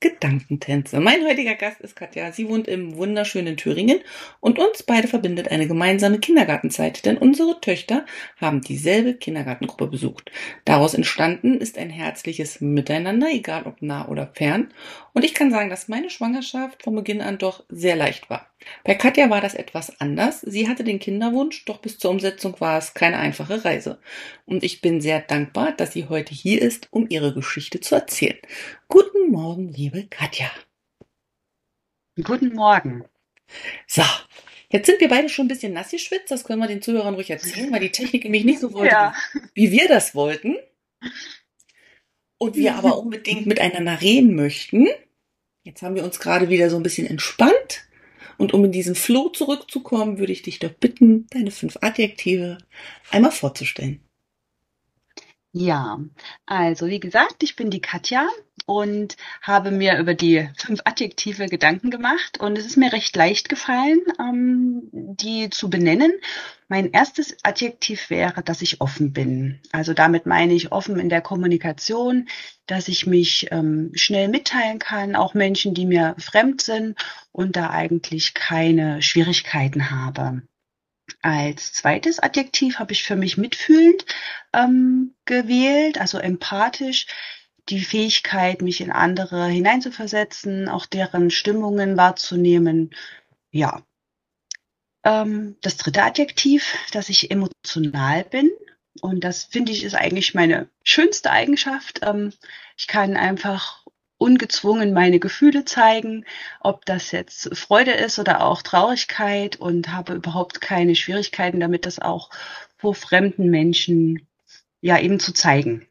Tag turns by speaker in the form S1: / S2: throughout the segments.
S1: Gedankentänze. Mein heutiger Gast ist Katja. Sie wohnt im wunderschönen Thüringen und uns beide verbindet eine gemeinsame Kindergartenzeit, denn unsere Töchter haben dieselbe Kindergartengruppe besucht. Daraus entstanden ist ein herzliches Miteinander, egal ob nah oder fern. Und ich kann sagen, dass meine Schwangerschaft von Beginn an doch sehr leicht war. Bei Katja war das etwas anders. Sie hatte den Kinderwunsch, doch bis zur Umsetzung war es keine einfache Reise. Und ich bin sehr dankbar, dass sie heute hier ist, um ihre Geschichte zu erzählen. Guten Morgen, liebe Katja.
S2: Guten Morgen.
S1: So, jetzt sind wir beide schon ein bisschen nass geschwitzt. Das können wir den Zuhörern ruhig erzählen, weil die Technik nämlich nicht so wollte, ja. wie wir das wollten. Und wir aber unbedingt miteinander reden möchten. Jetzt haben wir uns gerade wieder so ein bisschen entspannt und um in diesen Flow zurückzukommen, würde ich dich doch bitten, deine fünf Adjektive einmal vorzustellen.
S2: Ja, also wie gesagt, ich bin die Katja und habe mir über die fünf Adjektive Gedanken gemacht und es ist mir recht leicht gefallen, ähm, die zu benennen. Mein erstes Adjektiv wäre, dass ich offen bin. Also damit meine ich offen in der Kommunikation, dass ich mich ähm, schnell mitteilen kann, auch Menschen, die mir fremd sind und da eigentlich keine Schwierigkeiten habe. Als zweites Adjektiv habe ich für mich mitfühlend ähm, gewählt, also empathisch die Fähigkeit, mich in andere hineinzuversetzen, auch deren Stimmungen wahrzunehmen. Ja. Ähm, das dritte Adjektiv, dass ich emotional bin. Und das finde ich ist eigentlich meine schönste Eigenschaft. Ähm, ich kann einfach ungezwungen meine Gefühle zeigen, ob das jetzt Freude ist oder auch Traurigkeit und habe überhaupt keine Schwierigkeiten damit, das auch vor fremden Menschen ja eben zu zeigen.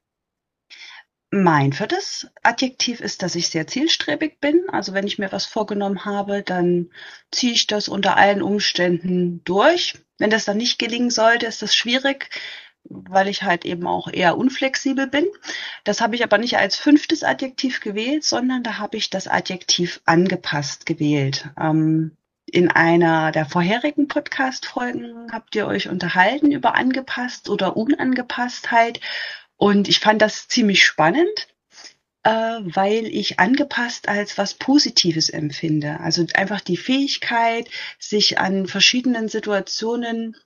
S2: Mein viertes Adjektiv ist, dass ich sehr zielstrebig bin. Also wenn ich mir was vorgenommen habe, dann ziehe ich das unter allen Umständen durch. Wenn das dann nicht gelingen sollte, ist das schwierig, weil ich halt eben auch eher unflexibel bin. Das habe ich aber nicht als fünftes Adjektiv gewählt, sondern da habe ich das Adjektiv angepasst gewählt. Ähm, in einer der vorherigen Podcast-Folgen habt ihr euch unterhalten über angepasst oder Unangepasstheit. Und ich fand das ziemlich spannend, äh, weil ich angepasst als was Positives empfinde. Also einfach die Fähigkeit, sich an verschiedenen Situationen,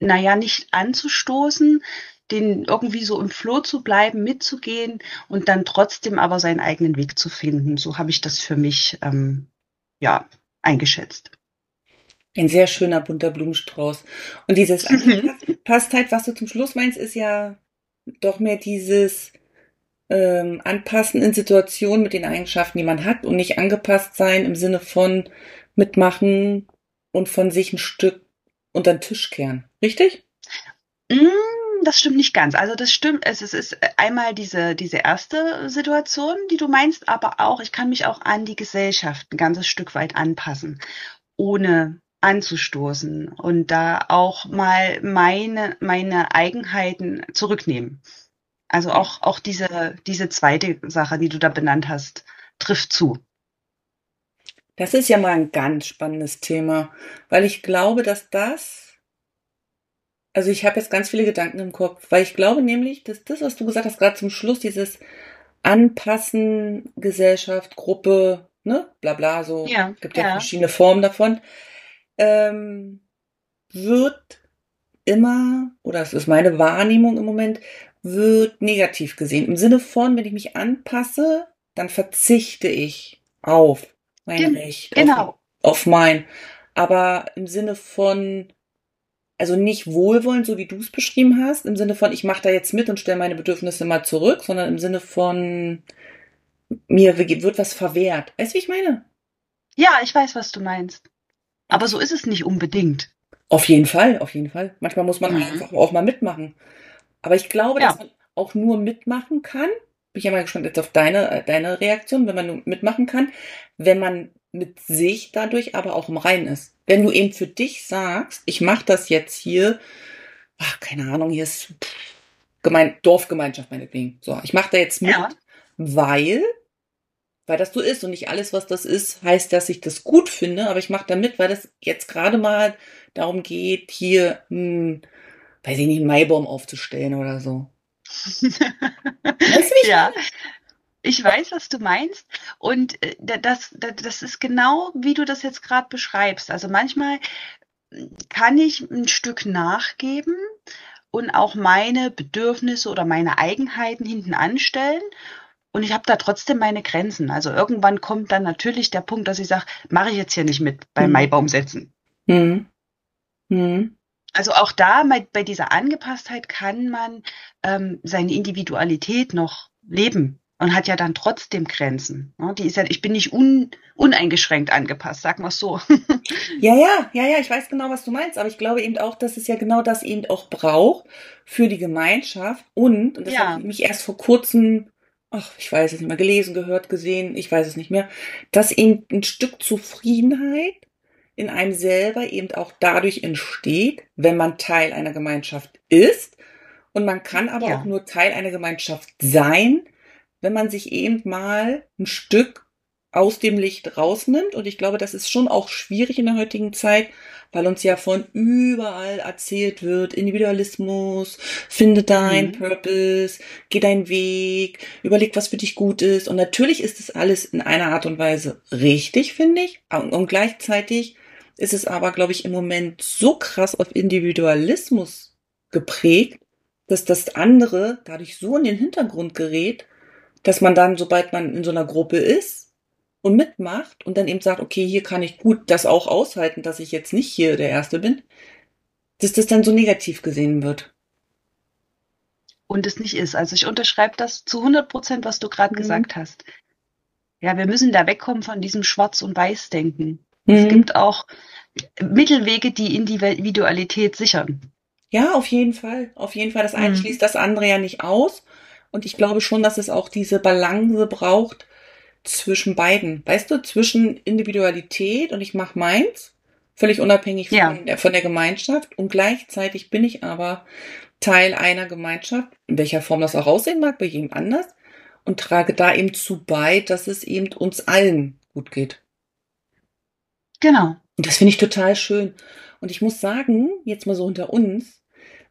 S2: naja, nicht anzustoßen, den irgendwie so im Floh zu bleiben, mitzugehen und dann trotzdem aber seinen eigenen Weg zu finden. So habe ich das für mich ähm, ja eingeschätzt.
S1: Ein sehr schöner bunter Blumenstrauß. Und dieses Passtheit, was du zum Schluss meinst, ist ja doch mehr dieses ähm, Anpassen in Situationen mit den Eigenschaften, die man hat und nicht angepasst sein im Sinne von mitmachen und von sich ein Stück unter den Tisch kehren. Richtig?
S2: Mm, das stimmt nicht ganz. Also das stimmt, es ist einmal diese, diese erste Situation, die du meinst, aber auch, ich kann mich auch an die Gesellschaft ein ganzes Stück weit anpassen, ohne anzustoßen und da auch mal meine, meine Eigenheiten zurücknehmen. Also auch, auch diese, diese zweite Sache, die du da benannt hast, trifft zu.
S1: Das ist ja mal ein ganz spannendes Thema, weil ich glaube, dass das, also ich habe jetzt ganz viele Gedanken im Kopf, weil ich glaube nämlich, dass das, was du gesagt hast, gerade zum Schluss, dieses Anpassen, Gesellschaft, Gruppe, ne, bla bla, so, ja, gibt ja, ja verschiedene Formen davon ähm, wird immer, oder es ist meine Wahrnehmung im Moment, wird negativ gesehen. Im Sinne von, wenn ich mich anpasse, dann verzichte ich auf mein Gen Recht.
S2: Genau.
S1: Auf, auf mein. Aber im Sinne von, also nicht wohlwollend, so wie du es beschrieben hast, im Sinne von, ich mache da jetzt mit und stelle meine Bedürfnisse mal zurück, sondern im Sinne von, mir wird was verwehrt. Weißt du, wie ich meine?
S2: Ja, ich weiß, was du meinst. Aber so ist es nicht unbedingt.
S1: Auf jeden Fall, auf jeden Fall. Manchmal muss man mhm. einfach auch mal mitmachen. Aber ich glaube, ja. dass man auch nur mitmachen kann. Bin ich ja mal gespannt jetzt auf deine, äh, deine Reaktion, wenn man nur mitmachen kann, wenn man mit sich dadurch aber auch im Reinen ist. Wenn du eben für dich sagst, ich mache das jetzt hier, ach, keine Ahnung, hier ist Gemein Dorfgemeinschaft meinetwegen. So, ich mache da jetzt mit, ja. weil weil das so ist und nicht alles, was das ist, heißt, dass ich das gut finde, aber ich mache da mit, weil das jetzt gerade mal darum geht, hier, hm, weiß ich nicht, einen Maibaum aufzustellen oder so.
S2: Weißt du, ja. Ich weiß, was du meinst. Und äh, das, das ist genau, wie du das jetzt gerade beschreibst. Also manchmal kann ich ein Stück nachgeben und auch meine Bedürfnisse oder meine Eigenheiten hinten anstellen. Und ich habe da trotzdem meine Grenzen. Also irgendwann kommt dann natürlich der Punkt, dass ich sage, mache ich jetzt hier nicht mit beim mhm. Maibaum setzen. Mhm. Mhm. Also auch da bei, dieser Angepasstheit kann man ähm, seine Individualität noch leben und hat ja dann trotzdem Grenzen. Ne? Die ist ja, ich bin nicht un, uneingeschränkt angepasst, sag mal so.
S1: ja, ja, ja, ja, ich weiß genau, was du meinst, aber ich glaube eben auch, dass es ja genau das eben auch braucht für die Gemeinschaft und, und das ja. habe ich mich erst vor kurzem, ach, ich weiß es nicht mehr, gelesen, gehört, gesehen, ich weiß es nicht mehr, dass eben ein Stück Zufriedenheit in einem selber eben auch dadurch entsteht, wenn man Teil einer Gemeinschaft ist. Und man kann aber ja. auch nur Teil einer Gemeinschaft sein, wenn man sich eben mal ein Stück aus dem Licht rausnimmt. Und ich glaube, das ist schon auch schwierig in der heutigen Zeit, weil uns ja von überall erzählt wird, Individualismus, finde dein mhm. Purpose, geh deinen Weg, überleg, was für dich gut ist. Und natürlich ist es alles in einer Art und Weise richtig, finde ich. Und gleichzeitig ist es aber, glaube ich, im Moment so krass auf Individualismus geprägt, dass das andere dadurch so in den Hintergrund gerät, dass man dann, sobald man in so einer Gruppe ist und mitmacht und dann eben sagt, okay, hier kann ich gut das auch aushalten, dass ich jetzt nicht hier der Erste bin, dass das dann so negativ gesehen wird.
S2: Und es nicht ist. Also ich unterschreibe das zu 100 Prozent, was du gerade mhm. gesagt hast. Ja, wir müssen da wegkommen von diesem Schwarz- und Weiß-Denken. Mhm. Es gibt auch Mittelwege, die Individualität sichern.
S1: Ja, auf jeden Fall. Auf jeden Fall. Das eine mhm. schließt das andere ja nicht aus. Und ich glaube schon, dass es auch diese Balance braucht zwischen beiden. Weißt du, zwischen Individualität und ich mache meins, völlig unabhängig ja. von, der, von der Gemeinschaft. Und gleichzeitig bin ich aber Teil einer Gemeinschaft, in welcher Form das auch aussehen mag, bei jedem anders, und trage da eben zu bei, dass es eben uns allen gut geht.
S2: Genau.
S1: Und das finde ich total schön. Und ich muss sagen, jetzt mal so unter uns,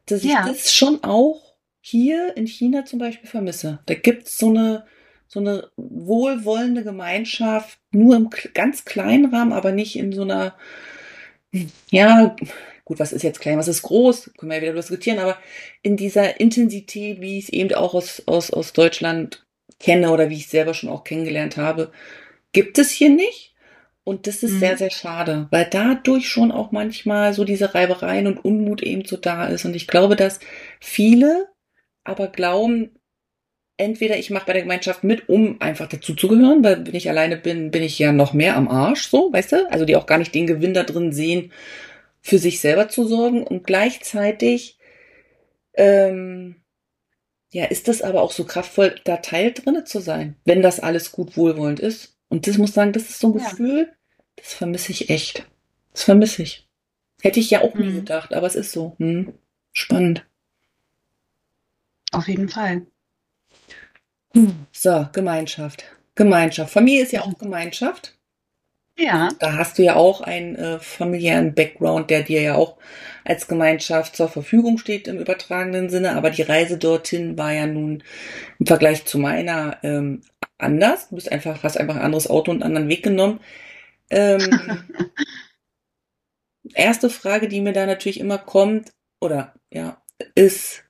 S1: dass ja. ich das schon auch hier in China zum Beispiel vermisse. Da gibt's so eine, so eine wohlwollende Gemeinschaft, nur im ganz kleinen Rahmen, aber nicht in so einer, ja, gut, was ist jetzt klein, was ist groß, können wir ja wieder diskutieren, aber in dieser Intensität, wie ich es eben auch aus, aus, aus Deutschland kenne oder wie ich es selber schon auch kennengelernt habe, gibt es hier nicht. Und das ist mhm. sehr, sehr schade, weil dadurch schon auch manchmal so diese Reibereien und Unmut eben so da ist. Und ich glaube, dass viele aber glauben, entweder ich mache bei der Gemeinschaft mit, um einfach dazuzugehören, weil wenn ich alleine bin, bin ich ja noch mehr am Arsch, so, weißt du? Also die auch gar nicht den Gewinn da drin sehen, für sich selber zu sorgen und gleichzeitig ähm, ja, ist das aber auch so kraftvoll, da Teil drinne zu sein, wenn das alles gut wohlwollend ist. Und das muss sagen, das ist so ein ja. Gefühl, das vermisse ich echt. Das vermisse ich. Hätte ich ja auch nie mhm. gedacht, aber es ist so. Hm. Spannend.
S2: Auf jeden Fall.
S1: So, Gemeinschaft. Gemeinschaft. Familie ist ja auch Gemeinschaft.
S2: Ja.
S1: Da hast du ja auch einen äh, familiären Background, der dir ja auch als Gemeinschaft zur Verfügung steht im übertragenen Sinne. Aber die Reise dorthin war ja nun im Vergleich zu meiner ähm, anders. Du bist einfach, hast einfach ein anderes Auto und einen anderen Weg genommen. Ähm, erste Frage, die mir da natürlich immer kommt, oder ja, ist,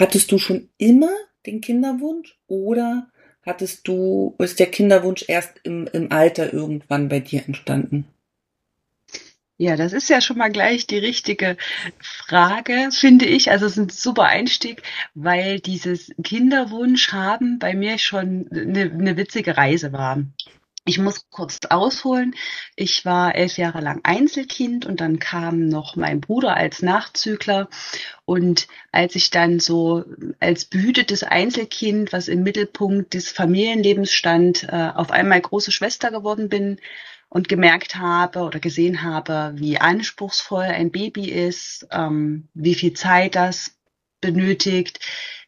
S1: Hattest du schon immer den Kinderwunsch oder hattest du, ist der Kinderwunsch erst im, im Alter irgendwann bei dir entstanden?
S2: Ja, das ist ja schon mal gleich die richtige Frage, finde ich. Also es ist ein super Einstieg, weil dieses Kinderwunsch haben bei mir schon eine, eine witzige Reise war. Ich muss kurz ausholen. Ich war elf Jahre lang Einzelkind und dann kam noch mein Bruder als Nachzügler. Und als ich dann so als behütetes Einzelkind, was im Mittelpunkt des Familienlebens stand, äh, auf einmal große Schwester geworden bin und gemerkt habe oder gesehen habe, wie anspruchsvoll ein Baby ist, ähm, wie viel Zeit das benötigt,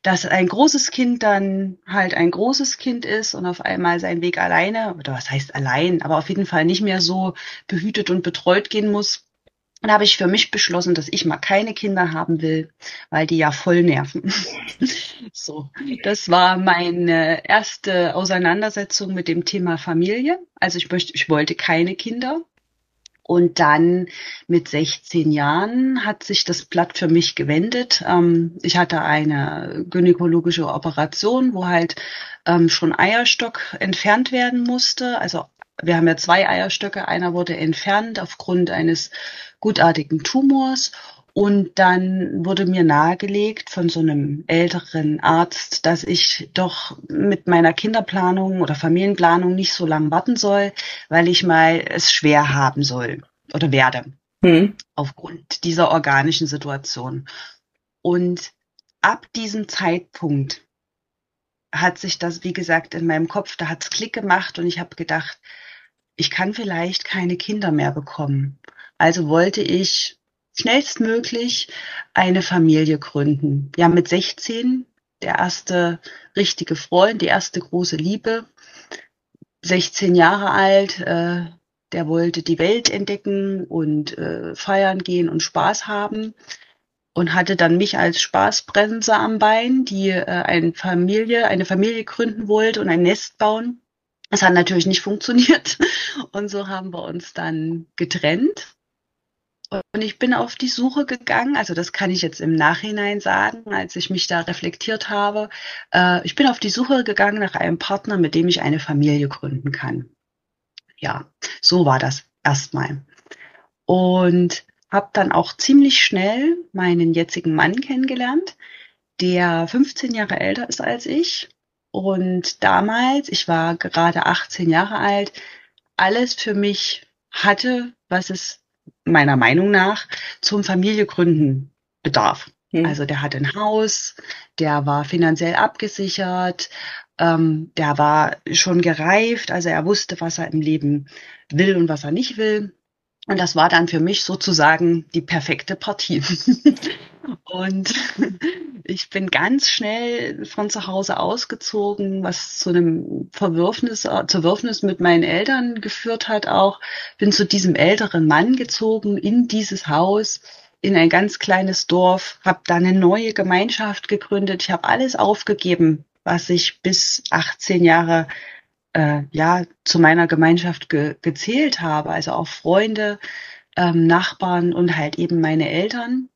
S2: dass ein großes Kind dann halt ein großes Kind ist und auf einmal seinen Weg alleine, oder was heißt allein, aber auf jeden Fall nicht mehr so behütet und betreut gehen muss. Dann habe ich für mich beschlossen, dass ich mal keine Kinder haben will, weil die ja voll nerven. so, das war meine erste Auseinandersetzung mit dem Thema Familie. Also ich möchte, ich wollte keine Kinder. Und dann mit 16 Jahren hat sich das Blatt für mich gewendet. Ähm, ich hatte eine gynäkologische Operation, wo halt ähm, schon Eierstock entfernt werden musste. Also wir haben ja zwei Eierstöcke. Einer wurde entfernt aufgrund eines gutartigen Tumors. Und dann wurde mir nahegelegt von so einem älteren Arzt, dass ich doch mit meiner Kinderplanung oder Familienplanung nicht so lange warten soll, weil ich mal es schwer haben soll oder werde. Mhm. Aufgrund dieser organischen Situation. Und ab diesem Zeitpunkt hat sich das, wie gesagt, in meinem Kopf, da hat's Klick gemacht und ich habe gedacht, ich kann vielleicht keine Kinder mehr bekommen. Also wollte ich schnellstmöglich eine Familie gründen. Ja, mit 16 der erste richtige Freund, die erste große Liebe. 16 Jahre alt, äh, der wollte die Welt entdecken und äh, feiern gehen und Spaß haben und hatte dann mich als Spaßbremse am Bein, die äh, eine Familie, eine Familie gründen wollte und ein Nest bauen. Das hat natürlich nicht funktioniert und so haben wir uns dann getrennt und ich bin auf die Suche gegangen, also das kann ich jetzt im Nachhinein sagen, als ich mich da reflektiert habe. Äh, ich bin auf die Suche gegangen nach einem Partner, mit dem ich eine Familie gründen kann. Ja, so war das erstmal. Und habe dann auch ziemlich schnell meinen jetzigen Mann kennengelernt, der 15 Jahre älter ist als ich. Und damals, ich war gerade 18 Jahre alt, alles für mich hatte, was es meiner Meinung nach zum Familiegründen bedarf. Mhm. Also der hat ein Haus, der war finanziell abgesichert, ähm, der war schon gereift, also er wusste, was er im Leben will und was er nicht will. Und das war dann für mich sozusagen die perfekte Partie. und ich bin ganz schnell von zu Hause ausgezogen, was zu einem Verwürfnis, Zerwürfnis mit meinen Eltern geführt hat auch. Bin zu diesem älteren Mann gezogen in dieses Haus, in ein ganz kleines Dorf, habe da eine neue Gemeinschaft gegründet. Ich habe alles aufgegeben, was ich bis 18 Jahre äh, ja zu meiner Gemeinschaft ge gezählt habe, also auch Freunde, ähm, Nachbarn und halt eben meine Eltern,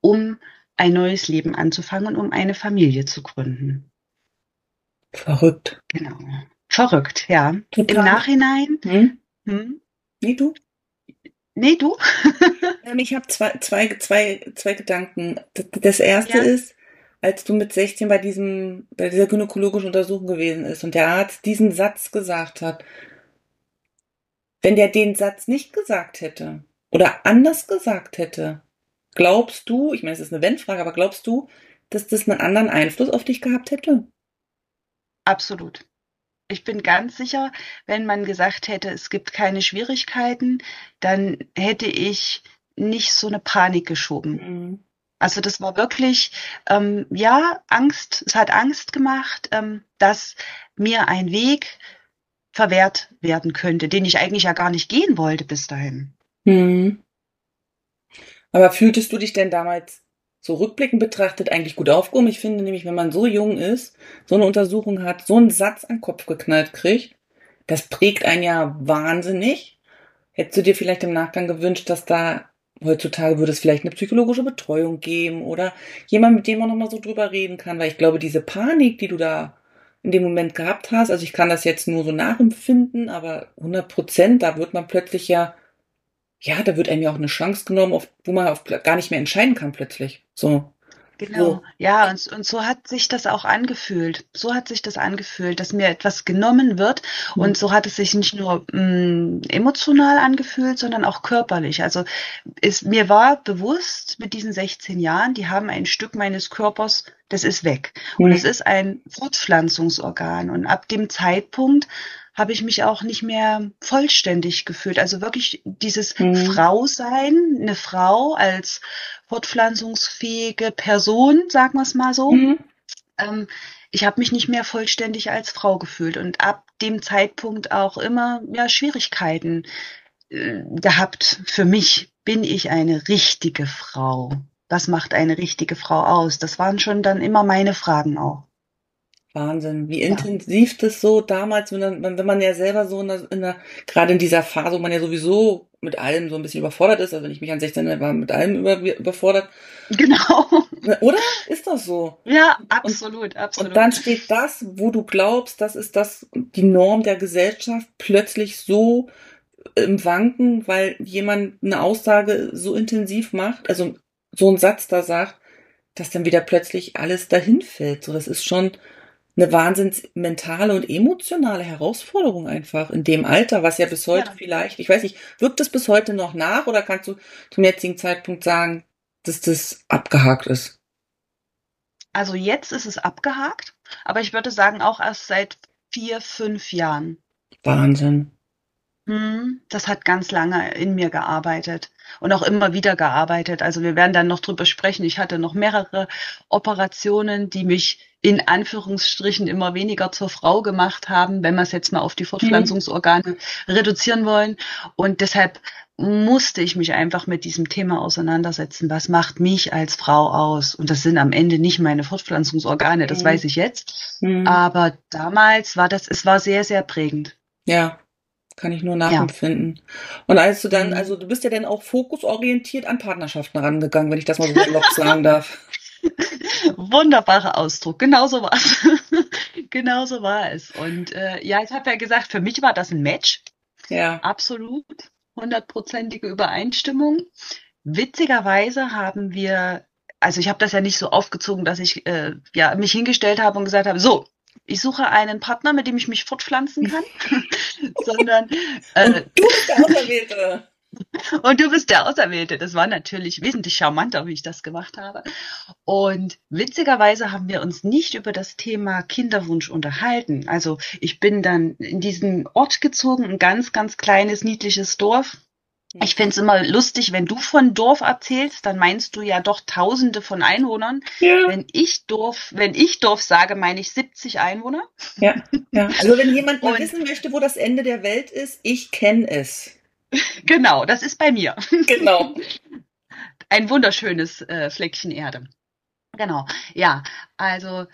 S2: um ein neues Leben anzufangen und um eine Familie zu gründen.
S1: Verrückt.
S2: Genau. Verrückt, ja. Total. Im Nachhinein.
S1: Hm? Hm? Nee, du?
S2: Nee, du?
S1: ich habe zwei, zwei, zwei, zwei Gedanken. Das erste ja. ist, als du mit 16 bei diesem, bei dieser gynäkologischen Untersuchung gewesen ist und der Arzt diesen Satz gesagt hat, wenn der den Satz nicht gesagt hätte oder anders gesagt hätte, glaubst du, ich meine, es ist eine Wenn-Frage, aber glaubst du, dass das einen anderen Einfluss auf dich gehabt hätte?
S2: Absolut. Ich bin ganz sicher, wenn man gesagt hätte, es gibt keine Schwierigkeiten, dann hätte ich nicht so eine Panik geschoben. Mhm. Also das war wirklich, ähm, ja, Angst, es hat Angst gemacht, ähm, dass mir ein Weg verwehrt werden könnte, den ich eigentlich ja gar nicht gehen wollte bis dahin. Mhm.
S1: Aber fühltest du dich denn damals so rückblickend betrachtet eigentlich gut aufgehoben? Ich finde nämlich, wenn man so jung ist, so eine Untersuchung hat, so einen Satz an den Kopf geknallt kriegt, das prägt einen ja wahnsinnig. Hättest du dir vielleicht im Nachgang gewünscht, dass da heutzutage würde es vielleicht eine psychologische Betreuung geben oder jemand, mit dem man nochmal so drüber reden kann, weil ich glaube, diese Panik, die du da in dem Moment gehabt hast, also ich kann das jetzt nur so nachempfinden, aber 100 Prozent, da wird man plötzlich ja ja, da wird einem ja auch eine Chance genommen, auf, wo man auf, gar nicht mehr entscheiden kann plötzlich. So.
S2: Genau, ja, und, und so hat sich das auch angefühlt. So hat sich das angefühlt, dass mir etwas genommen wird. Mhm. Und so hat es sich nicht nur mh, mm, emotional angefühlt, sondern auch körperlich. Also ist, mir war bewusst mit diesen 16 Jahren, die haben ein Stück meines Körpers, das ist weg. Mhm. Und es ist ein Fortpflanzungsorgan. Und ab dem Zeitpunkt habe ich mich auch nicht mehr vollständig gefühlt. Also wirklich dieses
S1: Mhm.
S2: Frau sein, eine Frau als fortpflanzungsfähige Person, sagen wir es mal so.
S1: Mhm.
S2: Ähm, ich habe mich nicht mehr vollständig als Frau gefühlt und ab dem Zeitpunkt auch immer ja, Schwierigkeiten äh, gehabt. Für mich bin ich eine richtige Frau. Was macht eine richtige Frau aus? Das waren schon dann immer meine Fragen auch.
S1: Wahnsinn, wie
S2: Ja.
S1: intensiv das so damals, wenn, wenn man ja selber so in der, in der, gerade in dieser Phase, wo man ja sowieso mit allem so ein bisschen überfordert ist, also wenn ich mich an 16 war, mit allem über, überfordert,
S2: Genau.
S1: Oder? Ist das so?
S2: Ja, absolut, absolut.
S1: Und dann steht das, wo du glaubst, das ist das, die Norm der Gesellschaft, plötzlich so im Wanken, weil jemand eine Aussage so intensiv macht, also so einen Satz da sagt, dass dann wieder plötzlich alles dahin fällt. So, das ist schon eine wahnsinns mentale und emotionale Herausforderung einfach in dem Alter, was ja bis heute
S2: Ja.
S1: vielleicht, ich weiß nicht, wirkt es bis heute noch nach oder kannst du zum jetzigen Zeitpunkt sagen, dass das abgehakt ist?
S2: Also jetzt ist es abgehakt, aber ich würde sagen auch erst seit vier, fünf Jahren.
S1: Wahnsinn.
S2: Hm, das hat ganz lange in mir gearbeitet und auch immer wieder gearbeitet. Also wir werden dann noch drüber sprechen. Ich hatte noch mehrere Operationen, die mich in Anführungsstrichen immer weniger zur Frau gemacht haben, wenn wir es jetzt mal auf die Fortpflanzungsorgane reduzieren wollen. Und deshalb musste ich mich einfach mit diesem Thema auseinandersetzen. Was macht mich als Frau aus? Und das sind am Ende nicht meine Fortpflanzungsorgane, das
S1: Mhm.
S2: weiß ich jetzt.
S1: Mhm.
S2: Aber damals war das, es war sehr, sehr prägend.
S1: Ja, kann ich nur nachempfinden. Und als du dann,
S2: Mhm.
S1: also du bist ja dann auch fokusorientiert an Partnerschaften rangegangen, wenn ich das mal so salopp sagen darf.
S2: Wunderbarer Ausdruck. Genauso war es. Genauso war es. Und äh, ja, ich habe ja gesagt, für mich war das ein Match.
S1: Ja.
S2: Absolut. Hundertprozentige Übereinstimmung. Witzigerweise haben wir, also ich habe das ja nicht so aufgezogen, dass ich äh, ja, mich hingestellt habe und gesagt habe, so, ich suche einen Partner, mit dem ich mich fortpflanzen kann, sondern äh,
S1: Und du bist der Auserwählte.
S2: Und du bist der Auserwählte. Das war natürlich wesentlich charmanter, wie ich das gemacht habe. Und witzigerweise haben wir uns nicht über das Thema Kinderwunsch unterhalten. Also ich bin dann in diesen Ort gezogen, ein ganz, ganz kleines, niedliches Dorf. Ich finde es immer lustig, wenn du von Dorf erzählst, dann meinst du ja doch Tausende von Einwohnern.
S1: Ja.
S2: Wenn ich Dorf, wenn ich Dorf sage, meine ich 70 Einwohner.
S1: Ja, ja. Also wenn jemand mal
S2: Und-
S1: wissen möchte, wo das Ende der Welt ist, ich kenne es.
S2: Genau, das ist bei mir.
S1: Genau.
S2: ein wunderschönes äh, Fleckchen Erde. Genau, ja, also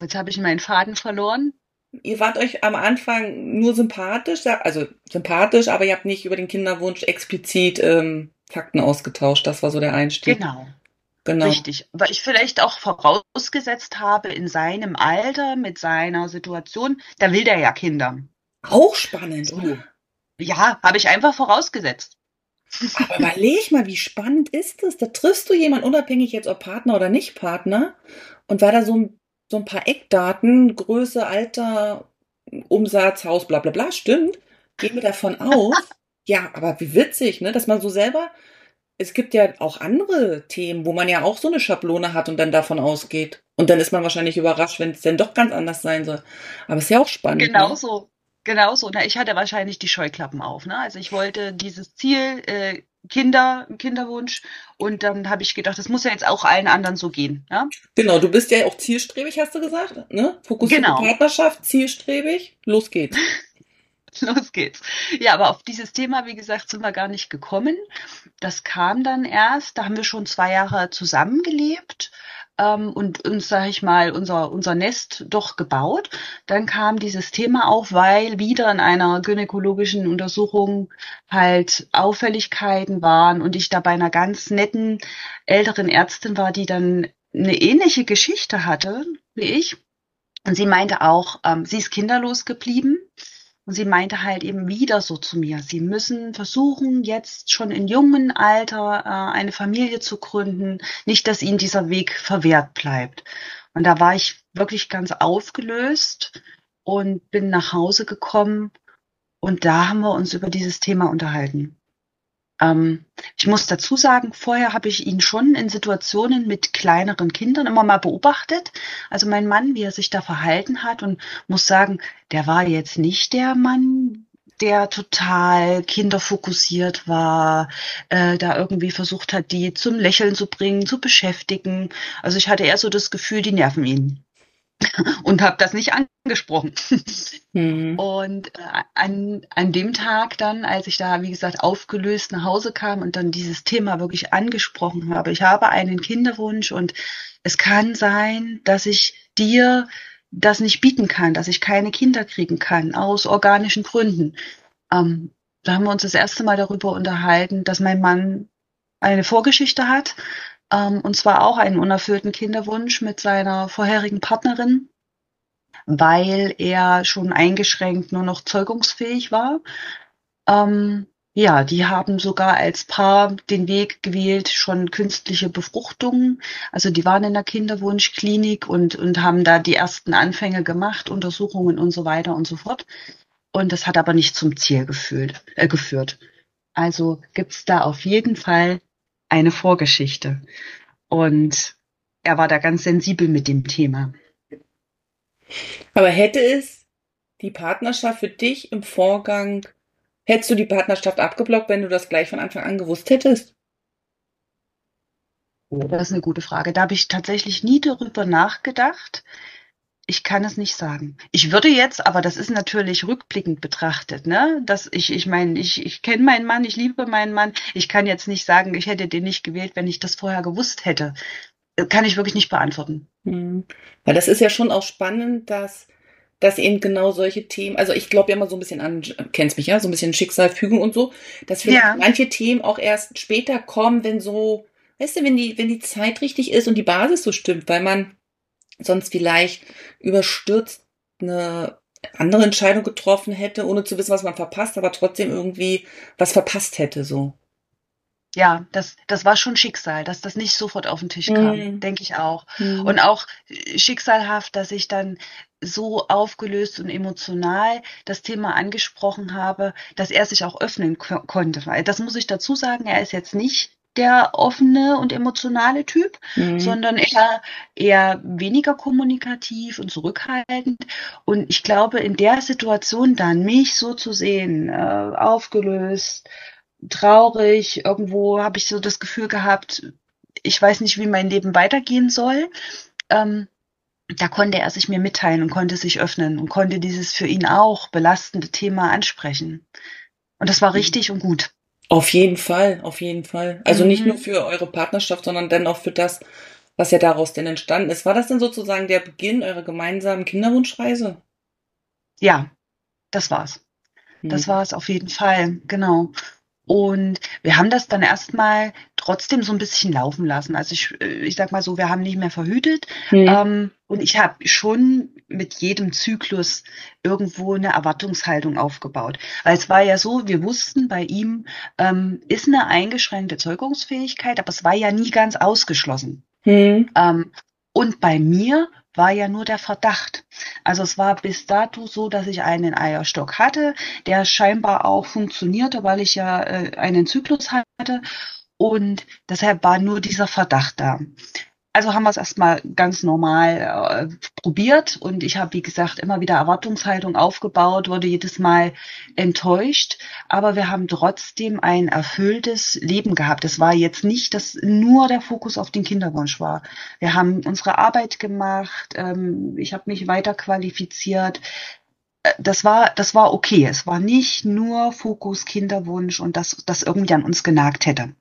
S2: jetzt habe ich meinen Faden verloren.
S1: Ihr wart euch am Anfang nur sympathisch, also sympathisch, aber ihr habt nicht über den Kinderwunsch explizit ähm, Fakten ausgetauscht. Das war so der Einstieg.
S2: Genau,
S1: Genau.
S2: richtig. Weil ich vielleicht auch vorausgesetzt habe, in seinem Alter, mit seiner Situation, da will der ja Kinder.
S1: Auch spannend,
S2: So.
S1: oder?
S2: Ja, habe ich einfach vorausgesetzt.
S1: Aber überleg mal, wie spannend ist das? Da triffst du jemanden, unabhängig jetzt ob Partner oder nicht Partner, und war da so ein, so ein paar Eckdaten, Größe, Alter, Umsatz, Haus, bla bla bla, stimmt. Gehen wir davon aus. Ja, aber wie witzig, ne? Dass man so selber, es gibt ja auch andere Themen, wo man ja auch so eine Schablone hat und dann davon ausgeht. Und dann ist man wahrscheinlich überrascht, wenn es dann doch ganz anders sein soll. Aber ist ja auch spannend. Ne?
S2: Genauso, genauso. Na, ich hatte wahrscheinlich die Scheuklappen auf. Ne? Also ich wollte dieses Ziel, äh, Kinder, Kinderwunsch. Und dann habe ich gedacht, das muss ja jetzt auch allen anderen so gehen. Ja?
S1: Genau, du bist ja auch zielstrebig, hast du gesagt, ne? Fokussierte
S2: Genau.
S1: Partnerschaft, zielstrebig, los geht's.
S2: Los geht's. Ja, aber auf dieses Thema, wie gesagt, sind wir gar nicht gekommen. Das kam dann erst, da haben wir schon zwei Jahre zusammengelebt ähm, und uns, sag ich mal, unser, unser Nest doch gebaut. Dann kam dieses Thema auf, weil wieder in einer gynäkologischen Untersuchung halt Auffälligkeiten waren und ich da bei einer ganz netten älteren Ärztin war, die dann eine ähnliche Geschichte hatte wie ich. Und sie meinte auch, ähm, sie ist kinderlos geblieben. Und sie meinte halt eben wieder so zu mir, sie müssen versuchen, jetzt schon in jungen Alter äh, eine Familie zu gründen, nicht, dass ihnen dieser Weg verwehrt bleibt. Und da war ich wirklich ganz aufgelöst und bin nach Hause gekommen und da haben wir uns über dieses Thema unterhalten. Ähm, ich muss dazu sagen, vorher habe ich ihn schon in Situationen mit kleineren Kindern immer mal beobachtet. Also mein Mann, wie er sich da verhalten hat und muss sagen, der war jetzt nicht der Mann, der total kinderfokussiert war, äh, da irgendwie versucht hat, die zum Lächeln zu bringen, zu beschäftigen. Also ich hatte eher so das Gefühl, die nerven ihn. Und habe das nicht angesprochen. Mhm. Und äh, an, an dem Tag dann, als ich da, wie gesagt, aufgelöst nach Hause kam und dann dieses Thema wirklich angesprochen habe, ich habe einen Kinderwunsch und es kann sein, dass ich dir das nicht bieten kann, dass ich keine Kinder kriegen kann, aus organischen Gründen. Ähm, da haben wir uns das erste Mal darüber unterhalten, dass mein Mann eine Vorgeschichte hat, ähm, und zwar auch einen unerfüllten Kinderwunsch mit seiner vorherigen Partnerin, weil er schon eingeschränkt nur noch zeugungsfähig war. Ähm, ja, die haben sogar als Paar den Weg gewählt, schon künstliche Befruchtungen. Also die waren in der Kinderwunschklinik und, und haben da die ersten Anfänge gemacht, Untersuchungen und so weiter und so fort. Und das hat aber nicht zum Ziel gefühlt, äh, geführt. Also gibt's da auf jeden Fall eine Vorgeschichte. Und er war da ganz sensibel mit dem Thema.
S1: Aber hätte es die Partnerschaft für dich im Vorgang, hättest du die Partnerschaft abgeblockt, wenn du das gleich von Anfang an gewusst hättest?
S2: Das ist eine gute Frage. Da habe ich tatsächlich nie darüber nachgedacht. Ich kann es nicht sagen. Ich würde jetzt, aber das ist natürlich rückblickend betrachtet, ne? Dass ich, ich meine, ich, ich kenne meinen Mann, ich liebe meinen Mann. Ich kann jetzt nicht sagen, ich hätte den nicht gewählt, wenn ich das vorher gewusst hätte. Kann ich wirklich nicht beantworten.
S1: Hm. Weil das ist ja schon auch spannend, dass, dass eben genau solche Themen, also ich glaube ja immer so ein bisschen an, kennst mich ja, so ein bisschen Schicksal, Fügung und so, dass vielleicht ja. manche Themen auch erst später kommen, wenn so, weißt du, wenn die, wenn die Zeit richtig ist und die Basis so stimmt, weil man sonst vielleicht überstürzt eine andere Entscheidung getroffen hätte, ohne zu wissen, was man verpasst, aber trotzdem irgendwie was verpasst hätte, so.
S2: Ja, das, das war schon Schicksal, dass das nicht sofort auf den Tisch kam, mhm. denke ich auch. Mhm. Und auch schicksalhaft, dass ich dann so aufgelöst und emotional das Thema angesprochen habe, dass er sich auch öffnen ko konnte. Weil das muss ich dazu sagen, er ist jetzt nicht der offene und emotionale Typ, mhm. sondern eher, eher weniger kommunikativ und zurückhaltend. Und ich glaube, in der Situation dann mich so zu sehen, äh, aufgelöst, traurig, irgendwo habe ich so das Gefühl gehabt, ich weiß nicht, wie mein Leben weitergehen soll. Ähm, da konnte er sich mir mitteilen und konnte sich öffnen und konnte dieses für ihn auch belastende Thema ansprechen. Und das war mhm. richtig und gut.
S1: Auf jeden Fall, auf jeden Fall. Also mhm. nicht nur für eure Partnerschaft, sondern dann auch für das, was ja daraus denn entstanden ist. War das denn sozusagen der Beginn eurer gemeinsamen Kinderwunschreise?
S2: Ja, das war's. Das mhm. war es auf jeden Fall, genau. Und wir haben das dann erstmal trotzdem so ein bisschen laufen lassen. Also ich, äh, ich sag mal so, wir haben nicht mehr verhütet. Mhm. Ähm, und ich habe schon mit jedem Zyklus irgendwo eine Erwartungshaltung aufgebaut. Weil es war ja so, wir wussten, bei ihm ähm, ist eine eingeschränkte Zeugungsfähigkeit, aber es war ja nie ganz ausgeschlossen. Mhm. Ähm, und bei mir war ja nur der Verdacht. Also es war bis dato so, dass ich einen Eierstock hatte, der scheinbar auch funktionierte, weil ich ja äh, einen Zyklus hatte. Und deshalb war nur dieser Verdacht da. Also haben wir es erstmal ganz normal äh, probiert und ich habe, wie gesagt, immer wieder Erwartungshaltung aufgebaut, wurde jedes Mal enttäuscht, aber wir haben trotzdem ein erfülltes Leben gehabt. Es war jetzt nicht, dass nur der Fokus auf den Kinderwunsch war. Wir haben unsere Arbeit gemacht, ähm, ich habe mich weiter qualifiziert. Äh, das war, das war okay. Es war nicht nur Fokus Kinderwunsch und das, das irgendwie an uns genagt hätte.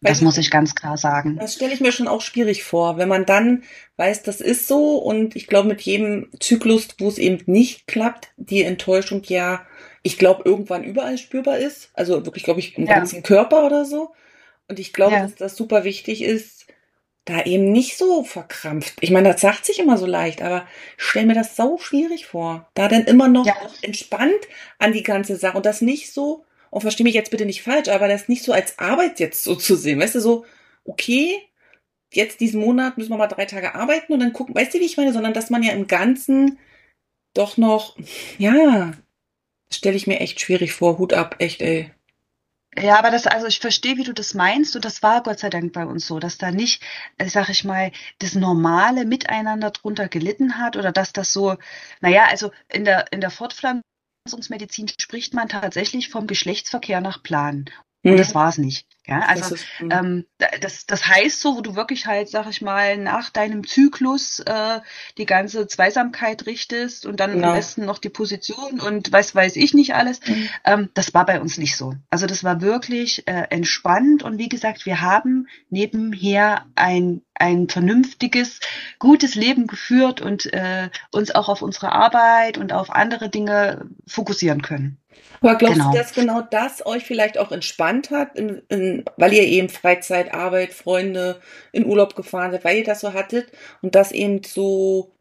S2: Das muss ich ganz klar sagen.
S1: Das stelle ich mir schon auch schwierig vor, wenn man dann weiß, das ist so und ich glaube mit jedem Zyklus, wo es eben nicht klappt, die Enttäuschung ja, ich glaube, irgendwann überall spürbar ist. Also wirklich, glaube ich, im ja. ganzen Körper oder so. Und ich glaube, ja. dass das super wichtig ist, da eben nicht so verkrampft. Ich meine, das sagt sich immer so leicht, aber ich stelle mir das so schwierig vor, da dann immer noch ja. entspannt an die ganze Sache und das nicht so und verstehe mich jetzt bitte nicht falsch, aber das nicht so als Arbeit jetzt so zu sehen. Weißt du, so, okay, jetzt diesen Monat müssen wir mal drei Tage arbeiten und dann gucken, weißt du, wie ich meine, sondern dass man ja im Ganzen doch noch, ja, stelle ich mir echt schwierig vor. Hut ab, echt, ey.
S2: Ja, aber das, also ich verstehe, wie du das meinst, und das war Gott sei Dank bei uns so, dass da nicht, sag ich mal, das normale Miteinander drunter gelitten hat oder dass das so, naja, also in der, in der Fortpflanzungsmedizin spricht man tatsächlich vom Geschlechtsverkehr nach Plan. Und das war es nicht. Ja, also
S1: Das ist, mhm.
S2: ähm, das, das heißt so, wo du wirklich halt, sag ich mal, nach deinem Zyklus äh, die ganze Zweisamkeit richtest und dann
S1: Genau.
S2: am besten noch die Position und weiß weiß ich nicht alles.
S1: Mhm.
S2: Ähm, das war bei uns nicht so. Also das war wirklich äh, entspannt und wie gesagt, wir haben nebenher ein ein vernünftiges, gutes Leben geführt und äh, uns auch auf unsere Arbeit und auf andere Dinge fokussieren können.
S1: Aber glaubst
S2: Genau.
S1: du, dass genau das euch vielleicht auch entspannt hat, in, in, weil ihr eben Freizeit, Arbeit, Freunde in Urlaub gefahren seid, weil ihr das so hattet und das eben so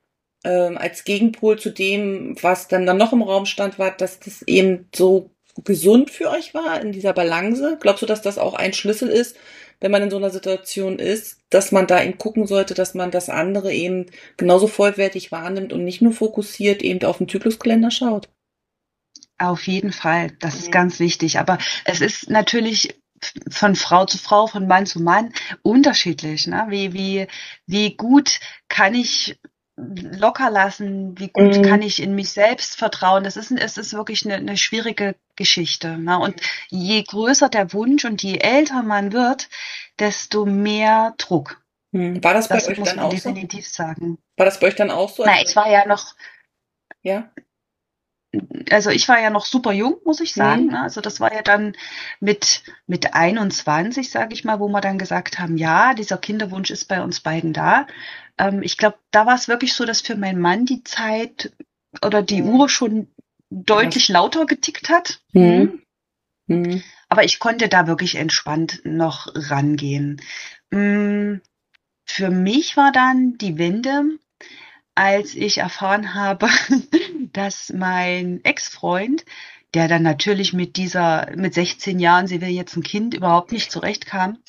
S1: ähm, als Gegenpol zu dem, was dann, dann noch im Raum stand, war, dass das eben so gesund für euch war in dieser Balance? Glaubst du, dass das auch ein Schlüssel ist, wenn man in so einer Situation ist, dass man da eben gucken sollte, dass man das andere eben genauso vollwertig wahrnimmt und nicht nur fokussiert eben auf den Zykluskalender schaut?
S2: Auf jeden Fall, das ist ganz wichtig. Aber es ist natürlich von Frau zu Frau, von Mann zu Mann unterschiedlich. Ne? Wie, wie, wie gut kann ich locker lassen? Wie gut
S1: Mhm.
S2: kann ich in mich selbst vertrauen? Das ist, es ist wirklich eine, eine schwierige Geschichte. Ne? Und je größer der Wunsch und je älter man wird, desto mehr Druck.
S1: Hm. War das bei
S2: Das
S1: euch
S2: muss
S1: dann
S2: man
S1: auch so?
S2: definitiv sagen.
S1: War das bei euch dann auch so?
S2: Na,
S1: als-
S2: ich war ja noch
S1: ja?
S2: Also ich war ja noch super jung, muss ich sagen.
S1: Mhm.
S2: Ne? Also das war ja dann mit, mit 21, sage ich mal, wo wir dann gesagt haben, ja, dieser Kinderwunsch ist bei uns beiden da. Ähm, ich glaube, da war es wirklich so, dass für meinen Mann die Zeit oder die
S1: Mhm.
S2: Uhr schon deutlich lauter getickt hat.
S1: Mhm. Mhm.
S2: Aber ich konnte da wirklich entspannt noch rangehen. Mm, Für mich war dann die Wende, als ich erfahren habe, dass mein Ex-Freund, der dann natürlich mit dieser, mit 16 Jahren, sie will jetzt ein Kind, überhaupt nicht zurechtkam,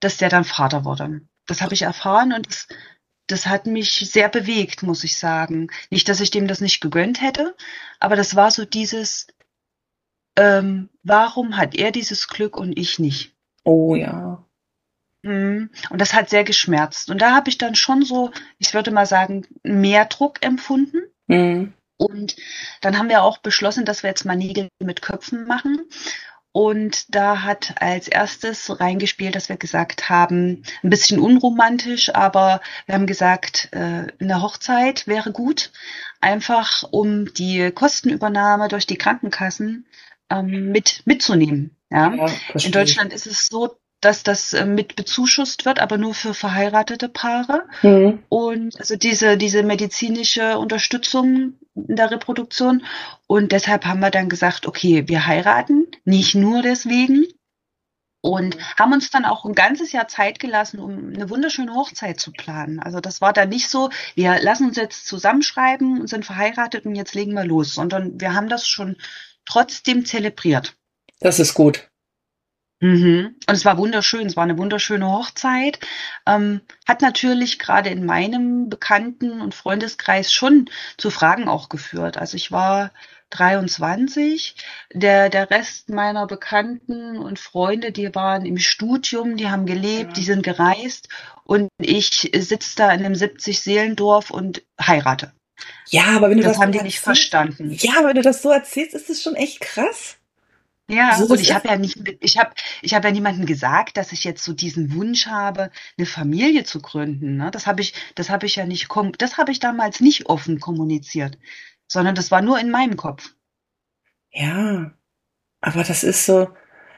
S2: dass der dann Vater wurde. Das habe ich erfahren und das, das hat mich sehr bewegt, muss ich sagen. Nicht, dass ich dem das nicht gegönnt hätte, aber das war so dieses, ähm, warum hat er dieses Glück und ich nicht?
S1: Oh ja.
S2: Mhm. Und das hat sehr geschmerzt. Und da habe ich dann schon so, ich würde mal sagen, mehr Druck empfunden.
S1: Mhm.
S2: Und dann haben wir auch beschlossen, dass wir jetzt mal Nägel mit Köpfen machen. Und da hat als erstes reingespielt, dass wir gesagt haben, ein bisschen unromantisch, aber wir haben gesagt, äh, eine Hochzeit wäre gut, einfach um die Kostenübernahme durch die Krankenkassen ähm, mit mitzunehmen. Ja?
S1: Ja,
S2: In. Deutschland ist es so, dass das äh, mit bezuschusst wird, aber nur für verheiratete Paare.
S1: Mhm.
S2: Und also diese, diese medizinische Unterstützung in der Reproduktion. Und deshalb haben wir dann gesagt, okay, wir heiraten, nicht nur deswegen. Und haben uns dann auch ein ganzes Jahr Zeit gelassen, um eine wunderschöne Hochzeit zu planen. Also das war dann nicht so, wir lassen uns jetzt zusammenschreiben und sind verheiratet und jetzt legen wir los, sondern wir haben das schon trotzdem zelebriert.
S1: Das ist gut.
S2: Mhm. Und es war wunderschön, es war eine wunderschöne Hochzeit. Ähm, hat natürlich gerade in meinem Bekannten- und Freundeskreis schon zu Fragen auch geführt. Also ich war 23, der, der Rest meiner Bekannten und Freunde, die waren im Studium, die haben gelebt,
S1: Ja.
S2: die sind gereist und ich sitze da in einem 70-Seelendorf und heirate.
S1: Ja, aber wenn du
S2: Das
S1: das,
S2: haben die nicht
S1: erzählst-
S2: verstanden.
S1: Ja, aber wenn du das so erzählst, ist es schon echt krass.
S2: Ja,
S1: So,
S2: und
S1: das
S2: ich
S1: ist-
S2: habe ja nicht, ich habe, ich habe ja niemandem gesagt, dass ich jetzt so diesen Wunsch habe, eine Familie zu gründen. Ne? Das habe ich, das habe ich ja nicht, kom das habe ich damals nicht offen kommuniziert, sondern das war nur in meinem Kopf.
S1: Ja, aber das ist so.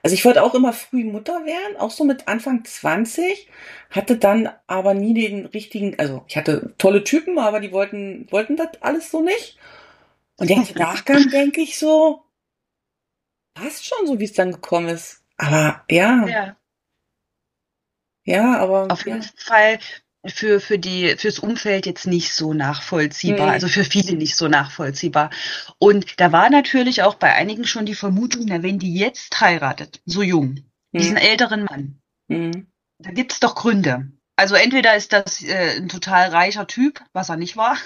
S1: Also ich wollte auch immer früh Mutter werden, auch so mit Anfang 20, hatte dann aber nie den richtigen, also ich hatte tolle Typen, aber die wollten, wollten das alles so nicht. Und jetzt im Nachgang denke ich so, passt schon so, wie es dann gekommen ist. Aber ja, ja,
S2: Ja,
S1: aber
S2: auf jeden
S1: ja.
S2: Fall für, für die, fürs Umfeld jetzt nicht so nachvollziehbar,
S1: Mhm.
S2: also für viele nicht so nachvollziehbar. Und da war natürlich auch bei einigen schon die Vermutung, na, wenn die jetzt heiratet, so jung, diesen
S1: Hm,
S2: älteren Mann,
S1: hm,
S2: da gibt's doch Gründe. Also entweder ist das äh, ein total reicher Typ, was er nicht war,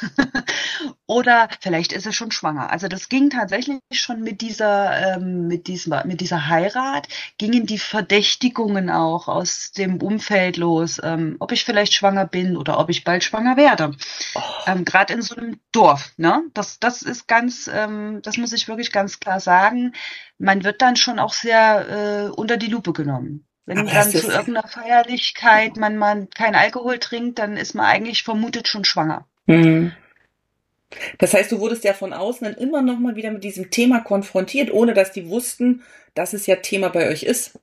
S2: oder vielleicht ist er schon schwanger. Also das ging tatsächlich schon mit dieser, ähm, mit diesem, mit dieser Heirat, gingen die Verdächtigungen auch aus dem Umfeld los, ähm, ob ich vielleicht schwanger bin oder ob ich bald schwanger werde. Oh. Ähm, Gerade in so einem Dorf, ne? Das, das ist ganz, ähm, das muss ich wirklich ganz klar sagen. Man wird dann schon auch sehr äh, unter die Lupe genommen. Wenn Aber dann zu irgendeiner Feierlichkeit man mal kein Alkohol trinkt, dann ist man eigentlich vermutet schon schwanger. Mhm.
S1: Das heißt, du wurdest ja von außen dann immer noch mal wieder mit diesem Thema konfrontiert, ohne dass die wussten, dass es ja Thema bei euch ist.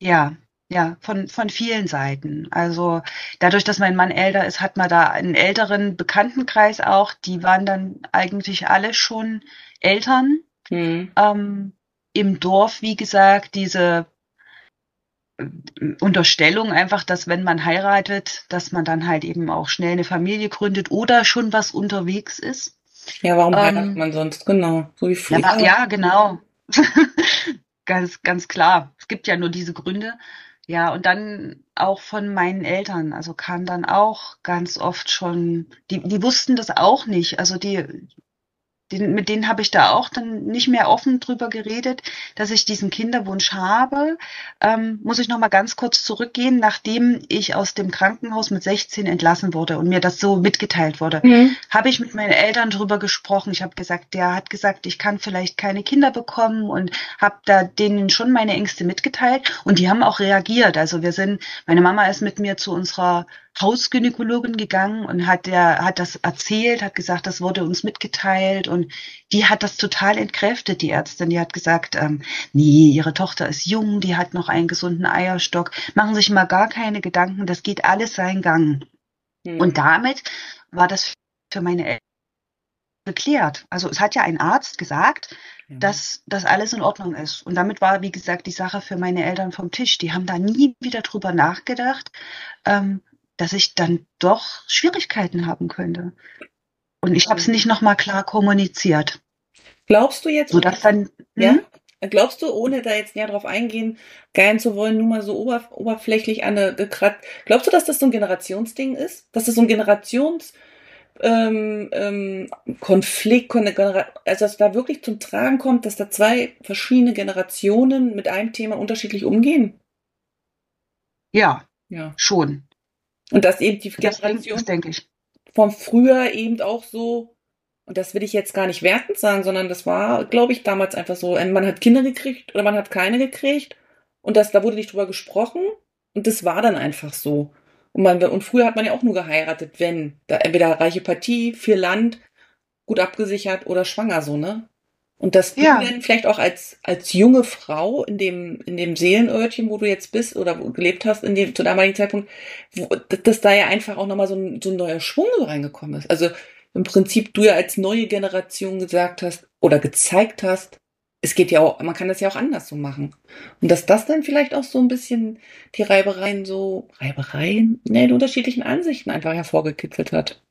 S2: Ja, ja, von, von vielen Seiten. Also dadurch, dass mein Mann älter ist, hat man da einen älteren Bekanntenkreis auch. Die waren dann eigentlich alle schon Eltern. Mhm. Ähm, Im Dorf, wie gesagt, diese Unterstellung einfach, dass wenn man heiratet, dass man dann halt eben auch schnell eine Familie gründet oder schon was unterwegs ist.
S1: Ja, warum ähm, heiratet man sonst? Genau,
S2: so wie früher. Ja, ja genau. ganz, ganz klar. Es gibt ja nur diese Gründe. Ja, und dann auch von meinen Eltern, also kam dann auch ganz oft schon, die, die wussten das auch nicht. Also die, den, mit denen habe ich da auch dann nicht mehr offen drüber geredet, dass ich diesen Kinderwunsch habe. Ähm, muss ich noch mal ganz kurz zurückgehen, nachdem ich aus dem Krankenhaus mit 16 entlassen wurde und mir das so mitgeteilt wurde, mhm. habe ich mit meinen Eltern drüber gesprochen. Ich habe gesagt, der hat gesagt, ich kann vielleicht keine Kinder bekommen und habe da denen schon meine Ängste mitgeteilt und die haben auch reagiert. Also wir sind, meine Mama ist mit mir zu unserer Hausgynäkologin gegangen und hat der hat das erzählt, hat gesagt, das wurde uns mitgeteilt und die hat das total entkräftet, die Ärztin. Die hat gesagt, ähm, nee, ihre Tochter ist jung, die hat noch einen gesunden Eierstock, machen sich mal gar keine Gedanken, das geht alles seinen Gang. Mhm. Und damit war das für meine Eltern geklärt. Also es hat ja ein Arzt gesagt, ja. dass das alles in Ordnung ist. Und damit war, wie gesagt, die Sache für meine Eltern vom Tisch. Die haben da nie wieder drüber nachgedacht, ähm, dass ich dann doch Schwierigkeiten haben könnte. Und ich habe es nicht nochmal klar kommuniziert.
S1: Glaubst du jetzt,
S2: sodass dann,
S1: ja? Hm? Glaubst du, ohne da jetzt näher drauf eingehen, geilen zu wollen, nur mal so ober, oberflächlich an eine, glaubst du, dass das so ein Generationsding ist? Dass das so ein Generations, ähm, ähm, Konflikt, also dass da wirklich zum Tragen kommt, dass da zwei verschiedene Generationen mit einem Thema unterschiedlich umgehen?
S2: Ja, ja. schon.
S1: Und dass eben die Generation
S2: das denke ich.
S1: vom früher eben auch so, und das will ich jetzt gar nicht wertend sagen, sondern das war, glaube ich, damals einfach so, ähm, man hat Kinder gekriegt oder man hat keine gekriegt und das, da wurde nicht drüber gesprochen und das war dann einfach so. Und, man, und früher hat man ja auch nur geheiratet, wenn da entweder reiche Partie, viel Land, gut abgesichert oder schwanger so, ne? Und dass ja. du dann vielleicht auch als, als junge Frau in dem, in dem Seelenörtchen, wo du jetzt bist oder gelebt hast, in dem, zu damaligen Zeitpunkt, wo, dass da ja einfach auch nochmal so ein, so ein neuer Schwung so reingekommen ist. Also im Prinzip du ja als neue Generation gesagt hast oder gezeigt hast, es geht ja auch, man kann das ja auch anders so machen. Und dass das dann vielleicht auch so ein bisschen die Reibereien so, Reibereien, ne, die unterschiedlichen Ansichten einfach hervorgekitzelt hat.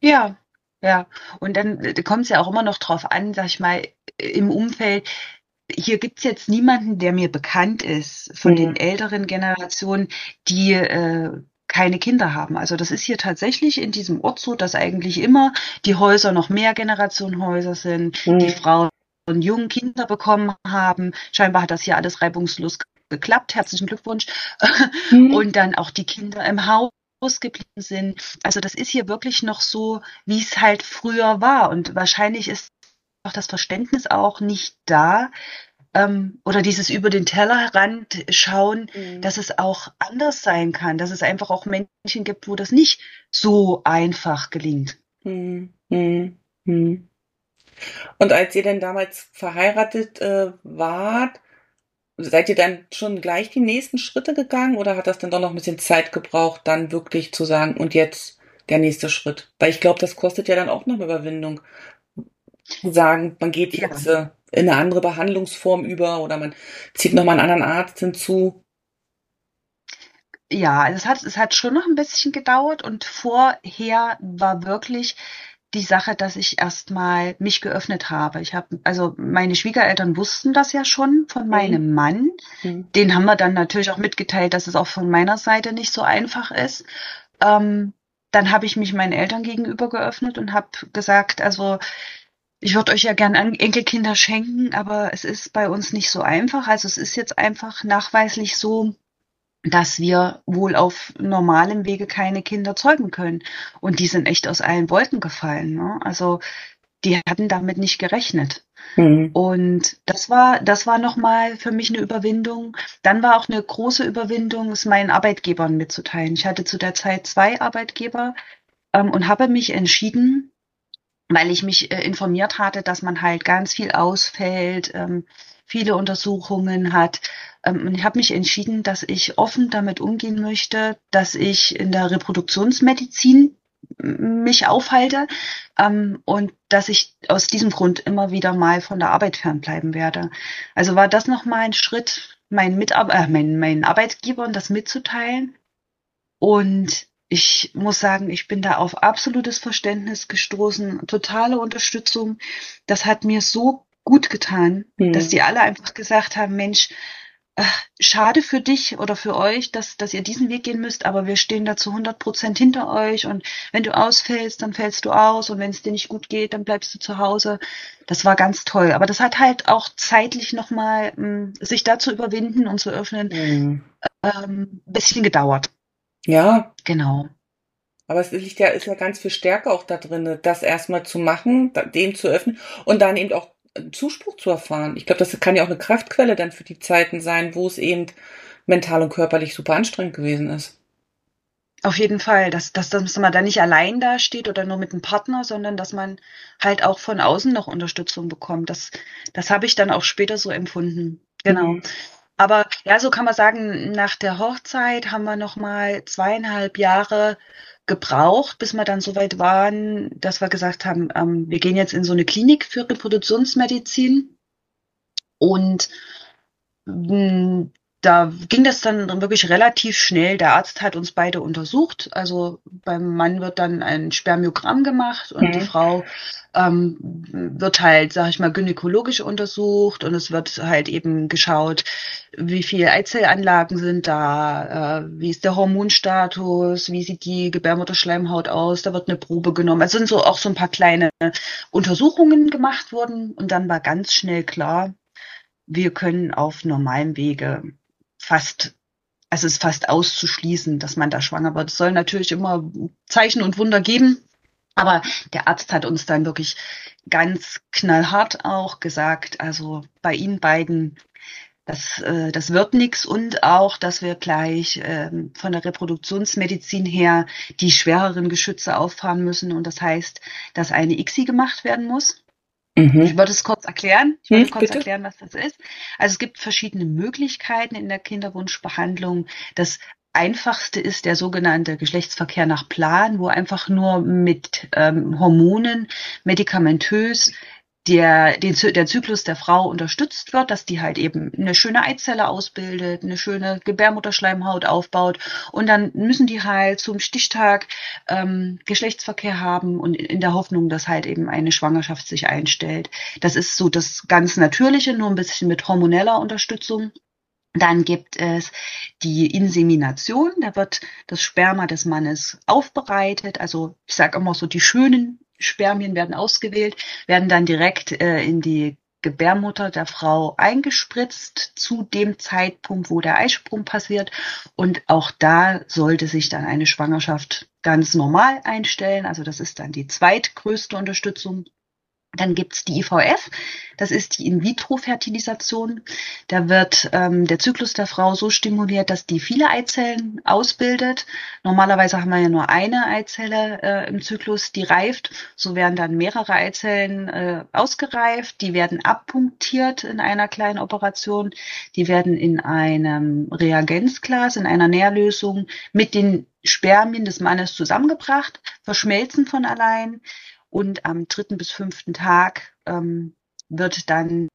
S2: Ja, ja, und dann äh, kommt es ja auch immer noch drauf an, sag ich mal, im Umfeld. Hier gibt's jetzt niemanden, der mir bekannt ist von mhm. den älteren Generationen, die äh, keine Kinder haben. Also das ist hier tatsächlich in diesem Ort so, dass eigentlich immer die Häuser noch mehr Generationenhäuser sind, mhm. die Frauen und jungen Kinder bekommen haben. Scheinbar hat das hier alles reibungslos geklappt. Herzlichen Glückwunsch. Mhm. Und dann auch die Kinder im Haus geblieben sind. Also das ist hier wirklich noch so, wie es halt früher war. Und wahrscheinlich ist auch das Verständnis auch nicht da, ähm, oder dieses über den Tellerrand schauen, mhm. dass es auch anders sein kann, dass es einfach auch Menschen gibt, wo das nicht so einfach gelingt. Mhm.
S1: Mhm. mhm. Und als ihr denn damals verheiratet äh, wart, Seid ihr dann schon gleich die nächsten Schritte gegangen oder hat das dann doch noch ein bisschen Zeit gebraucht, dann wirklich zu sagen, und jetzt der nächste Schritt? Weil ich glaube, das kostet ja dann auch noch eine Überwindung. Sagen, man geht jetzt äh, in eine andere Behandlungsform über oder man zieht nochmal einen anderen Arzt hinzu.
S2: Ja, es hat, es hat schon noch ein bisschen gedauert und vorher war wirklich die Sache, dass ich erstmal mich geöffnet habe. Ich habe, also meine Schwiegereltern wussten das ja schon von meinem mhm. Mann. Mhm. Den haben wir dann natürlich auch mitgeteilt, dass es auch von meiner Seite nicht so einfach ist. Ähm, dann habe ich mich meinen Eltern gegenüber geöffnet und habe gesagt, also ich würde euch ja gern Enkelkinder schenken, aber es ist bei uns nicht so einfach. Also es ist jetzt einfach nachweislich so, dass wir wohl auf normalem Wege keine Kinder zeugen können. Und die sind echt aus allen Wolken gefallen. Ne? Also die hatten damit nicht gerechnet. Mhm. Und das war, das war nochmal für mich eine Überwindung. Dann war auch eine große Überwindung, es meinen Arbeitgebern mitzuteilen. Ich hatte zu der Zeit zwei Arbeitgeber ähm, und habe mich entschieden, weil ich mich äh, informiert hatte, dass man halt ganz viel ausfällt, ähm, viele Untersuchungen hat. Ähm, ich habe mich entschieden, dass ich offen damit umgehen möchte, dass ich in der Reproduktionsmedizin mich aufhalte ähm, und dass ich aus diesem Grund immer wieder mal von der Arbeit fernbleiben werde. Also war das nochmal ein Schritt, meinen, Mitar äh, meinen, meinen Arbeitgebern das mitzuteilen. Und ich muss sagen, ich bin da auf absolutes Verständnis gestoßen, totale Unterstützung. Das hat mir so gut getan, mhm. dass die alle einfach gesagt haben, Mensch, ach, schade für dich oder für euch, dass, dass ihr diesen Weg gehen müsst, aber wir stehen da zu 100 Prozent hinter euch und wenn du ausfällst, dann fällst du aus und wenn es dir nicht gut geht, dann bleibst du zu Hause. Das war ganz toll. Aber das hat halt auch zeitlich nochmal, hm, sich da zu überwinden und zu öffnen, mhm. ähm, bisschen gedauert.
S1: Ja.
S2: Genau.
S1: Aber es liegt ja, ist ja ganz viel Stärke auch da drin, das erstmal zu machen, dem zu öffnen und dann eben auch Zuspruch zu erfahren. Ich glaube, das kann ja auch eine Kraftquelle dann für die Zeiten sein, wo es eben mental und körperlich super anstrengend gewesen ist.
S2: Auf jeden Fall, dass, dass, dass man da nicht allein da steht oder nur mit einem Partner, sondern dass man halt auch von außen noch Unterstützung bekommt. Das, das habe ich dann auch später so empfunden. Genau. Mhm. Aber ja, so kann man sagen, nach der Hochzeit haben wir noch mal zweieinhalb Jahre gebraucht, bis wir dann so weit waren, dass wir gesagt haben, ähm, wir gehen jetzt in so eine Klinik für Reproduktionsmedizin. Und mh, mm, da ging das dann wirklich relativ schnell. Der Arzt hat uns beide untersucht. Also beim Mann wird dann ein Spermiogramm gemacht und mhm. die Frau ähm, wird halt, sag ich mal, gynäkologisch untersucht und es wird halt eben geschaut, wie viele Eizellanlagen sind da, äh, wie ist der Hormonstatus, wie sieht die Gebärmutterschleimhaut aus, da wird eine Probe genommen. Also sind so auch so ein paar kleine Untersuchungen gemacht worden und dann war ganz schnell klar, wir können auf normalem Wege fast also es ist fast auszuschließen, dass man da schwanger wird. Es soll natürlich immer Zeichen und Wunder geben, aber der Arzt hat uns dann wirklich ganz knallhart auch gesagt, also bei Ihnen beiden, das, äh, das wird nichts und auch, dass wir gleich äh, von der Reproduktionsmedizin her die schwereren Geschütze auffahren müssen. Und das heißt, dass eine ICSI gemacht werden muss. Mhm. Ich würde es kurz erklären. Ich würde hm, kurz bitte? erklären, was das ist. Also es gibt verschiedene Möglichkeiten in der Kinderwunschbehandlung. Das einfachste ist der sogenannte Geschlechtsverkehr nach Plan, wo einfach nur mit ähm, Hormonen medikamentös der, den, der Zyklus der Frau unterstützt wird, dass die halt eben eine schöne Eizelle ausbildet, eine schöne Gebärmutterschleimhaut aufbaut und dann müssen die halt zum Stichtag ähm, Geschlechtsverkehr haben und in der Hoffnung, dass halt eben eine Schwangerschaft sich einstellt. Das ist so das ganz Natürliche, nur ein bisschen mit hormoneller Unterstützung. Dann gibt es die Insemination, da wird das Sperma des Mannes aufbereitet. Also ich sage immer so, die schönen Spermien werden ausgewählt, werden dann direkt äh, in die Gebärmutter der Frau eingespritzt zu dem Zeitpunkt, wo der Eisprung passiert. Und auch da sollte sich dann eine Schwangerschaft ganz normal einstellen. Also das ist dann die zweitgrößte Unterstützung. Dann gibt's die IVF, das ist die In-vitro-Fertilisation. Da wird ähm, der Zyklus der Frau so stimuliert, dass die viele Eizellen ausbildet. Normalerweise haben wir ja nur eine Eizelle äh, im Zyklus, die reift. So werden dann mehrere Eizellen äh, ausgereift. Die werden abpunktiert in einer kleinen Operation. Die werden in einem Reagenzglas, in einer Nährlösung mit den Spermien des Mannes zusammengebracht, verschmelzen von allein und am dritten bis fünften Tag ähm, wird dann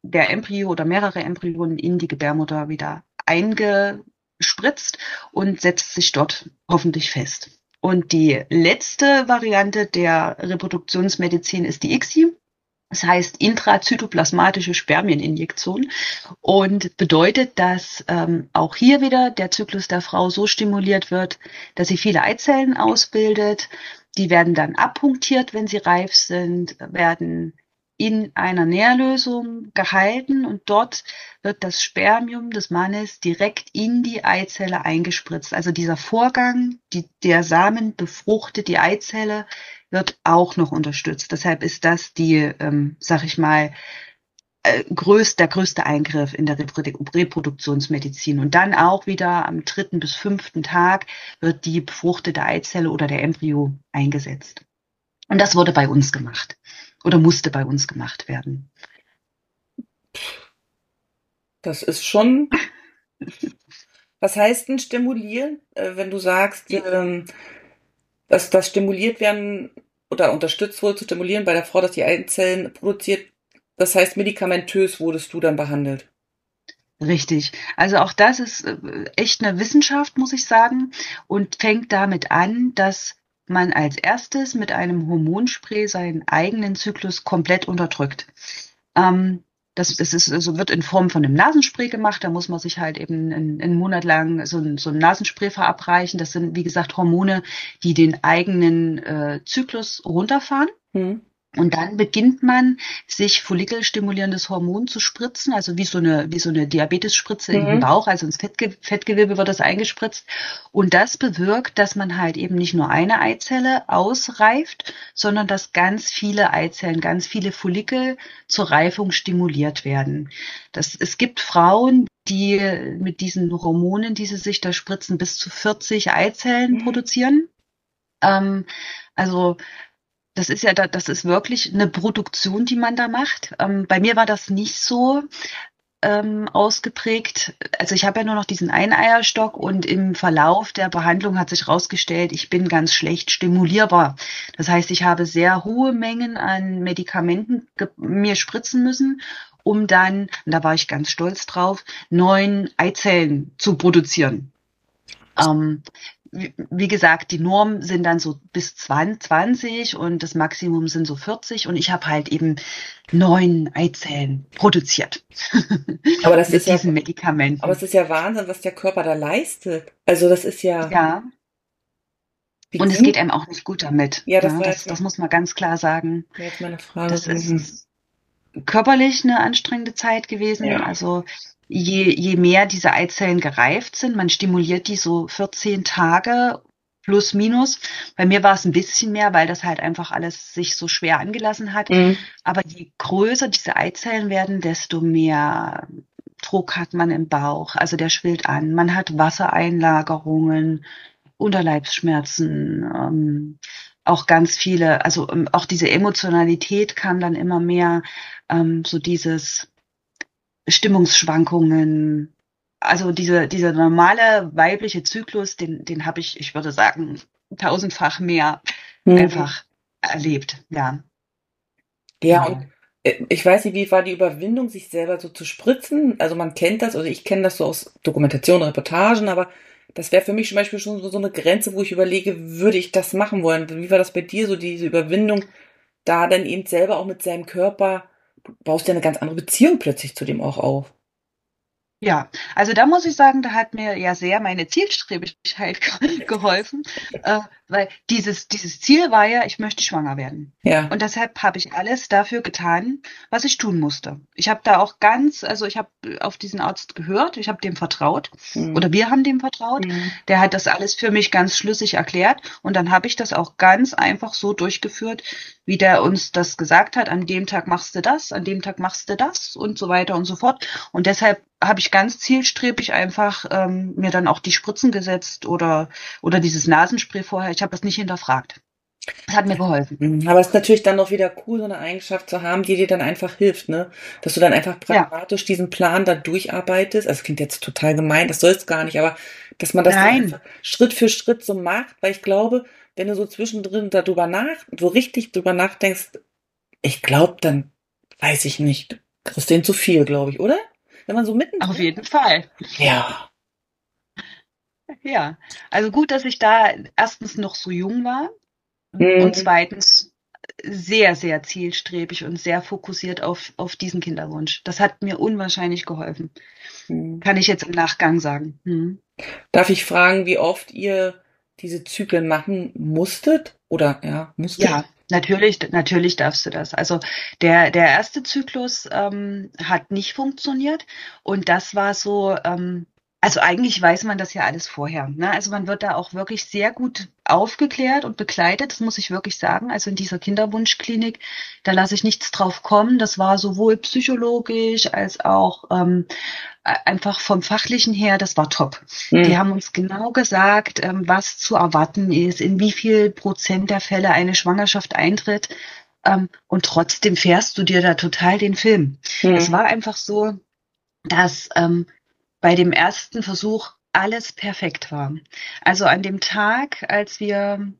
S2: der Embryo oder mehrere Embryonen in die Gebärmutter wieder eingespritzt und setzt sich dort hoffentlich fest. Und die letzte Variante der Reproduktionsmedizin ist die ICSI. Das heißt intrazytoplasmatische Spermieninjektion und bedeutet, dass ähm, auch hier wieder der Zyklus der Frau so stimuliert wird, dass sie viele Eizellen ausbildet. Die werden dann abpunktiert, wenn sie reif sind, werden in einer Nährlösung gehalten und dort wird das Spermium des Mannes direkt in die Eizelle eingespritzt. Also dieser Vorgang, die, der Samen befruchtet die Eizelle, wird auch noch unterstützt. Deshalb ist das die, ähm, sag ich mal, größt, der größte Eingriff in der Reproduktionsmedizin. Und dann auch wieder am dritten bis fünften Tag wird die befruchtete Eizelle oder der Embryo eingesetzt. Und das wurde bei uns gemacht oder musste bei uns gemacht werden.
S1: Das ist schon. Was heißt denn stimulieren, äh, wenn du sagst, ähm, dass das stimuliert werden oder unterstützt wurde zu stimulieren bei der Frau, dass die Eizellen produziert? Das heißt, medikamentös wurdest du dann behandelt.
S2: Richtig. Also auch das ist äh, echt eine Wissenschaft, muss ich sagen, und fängt damit an, dass man als erstes mit einem Hormonspray seinen eigenen Zyklus komplett unterdrückt. Ähm, das, das ist, also wird in Form von einem Nasenspray gemacht. Da muss man sich halt eben einen, einen Monat lang so ein, so ein Nasenspray verabreichen. Das sind, wie gesagt, Hormone, die den eigenen äh, Zyklus runterfahren. Mhm. Und dann beginnt man, sich follikelstimulierendes Hormon zu spritzen, also wie so eine, wie so eine Diabetesspritze mhm. in den Bauch, also ins Fettge Fettgewebe wird das eingespritzt. Und das bewirkt, dass man halt eben nicht nur eine Eizelle ausreift, sondern dass ganz viele Eizellen, ganz viele Follikel zur Reifung stimuliert werden. Das, es gibt Frauen, die mit diesen Hormonen, die sie sich da spritzen, bis zu 40 Eizellen mhm. produzieren. Ähm, also das ist ja, das ist wirklich eine Produktion, die man da macht. Ähm, bei mir war das nicht so ähm, ausgeprägt. Also ich habe ja nur noch diesen Eineierstock und im Verlauf der Behandlung hat sich herausgestellt, ich bin ganz schlecht stimulierbar. Das heißt, ich habe sehr hohe Mengen an Medikamenten mir spritzen müssen, um dann, und da war ich ganz stolz drauf, neun Eizellen zu produzieren. Ähm, wie gesagt, die Norm sind dann so bis 20 und das Maximum sind so 40 und ich habe halt eben neun Eizellen produziert.
S1: Aber das ist ja, Medikamenten. Aber es ist ja Wahnsinn, was der Körper da leistet. Also das ist ja.
S2: Ja. Und es geht einem auch nicht gut damit. Ja, das, ja, das, das muss man ganz klar sagen.
S1: Jetzt meine Frage.
S2: Das ist körperlich eine anstrengende Zeit gewesen. Ja. Also je, je mehr diese Eizellen gereift sind, man stimuliert die so 14 Tage plus minus. Bei mir war es ein bisschen mehr, weil das halt einfach alles sich so schwer angelassen hat. Mhm. Aber je größer diese Eizellen werden, desto mehr Druck hat man im Bauch. Also der schwillt an. Man hat Wassereinlagerungen, Unterleibsschmerzen, ähm, auch ganz viele, also ähm, auch diese Emotionalität kam dann immer mehr, ähm, so dieses Stimmungsschwankungen. Also diese, dieser normale weibliche Zyklus, den, den habe ich, ich würde sagen, tausendfach mehr mhm. einfach erlebt, ja.
S1: Ja, und äh, ich weiß nicht, wie war die Überwindung, sich selber so zu spritzen? Also man kennt das, also ich kenne das so aus Dokumentation, Reportagen, aber das wäre für mich zum Beispiel schon so, so eine Grenze, wo ich überlege, würde ich das machen wollen? Wie war das bei dir, so diese Überwindung, da dann eben selber auch mit seinem Körper baust ja eine ganz andere Beziehung plötzlich zu dem auch auf.
S2: Ja, also da muss ich sagen, da hat mir ja sehr meine Zielstrebigkeit geholfen, äh, weil dieses, dieses Ziel war ja, ich möchte schwanger werden. Ja. Und deshalb habe ich alles dafür getan, was ich tun musste. Ich habe da auch ganz, also ich habe auf diesen Arzt gehört, ich habe dem vertraut mhm. oder wir haben dem vertraut. Mhm. Der hat das alles für mich ganz schlüssig erklärt und dann habe ich das auch ganz einfach so durchgeführt, wie der uns das gesagt hat. An dem Tag machst du das, an dem Tag machst du das und so weiter und so fort. Und deshalb habe ich ganz zielstrebig einfach ähm, mir dann auch die Spritzen gesetzt oder, oder dieses Nasenspray vorher. Ich habe das nicht hinterfragt. Das hat mir geholfen.
S1: Mhm, aber es ist natürlich dann noch wieder cool, so eine Eigenschaft zu haben, die dir dann einfach hilft, ne? Dass du dann einfach pragmatisch ja. diesen Plan da durcharbeitest. Also, das klingt jetzt total gemein, das soll es gar nicht, aber dass man das Schritt für Schritt so macht, weil ich glaube, wenn du so zwischendrin darüber nach, so richtig drüber nachdenkst, ich glaube, dann weiß ich nicht, kriegst du zu viel, glaube ich, oder? Wenn man so mitten.
S2: Auf jeden Fall.
S1: Ja.
S2: Ja, also gut, dass ich da erstens noch so jung war
S1: Mhm.
S2: und zweitens sehr, sehr zielstrebig und sehr fokussiert auf, auf diesen Kinderwunsch. Das hat mir unwahrscheinlich geholfen.
S1: Mhm.
S2: Kann ich jetzt im Nachgang sagen. Hm.
S1: Darf ich fragen, wie oft ihr diese Zyklen machen musstet? Oder ja, musstet?
S2: Ja, natürlich, natürlich darfst du das. Also der, der erste Zyklus ähm, hat nicht funktioniert und das war so, ähm, also eigentlich weiß man das ja alles vorher. Ne? Also man wird da auch wirklich sehr gut aufgeklärt und begleitet, das muss ich wirklich sagen. Also in dieser Kinderwunschklinik, da lasse ich nichts drauf kommen. Das war sowohl psychologisch als auch ähm, einfach vom fachlichen her, das war top.
S1: Mhm.
S2: Die haben uns genau gesagt, ähm, was zu erwarten ist, in wie viel Prozent der Fälle eine Schwangerschaft eintritt. Ähm, und trotzdem fährst du dir da total den Film.
S1: Mhm.
S2: Es war einfach so, dass ähm, bei dem ersten Versuch alles perfekt war. Also an dem Tag, als wir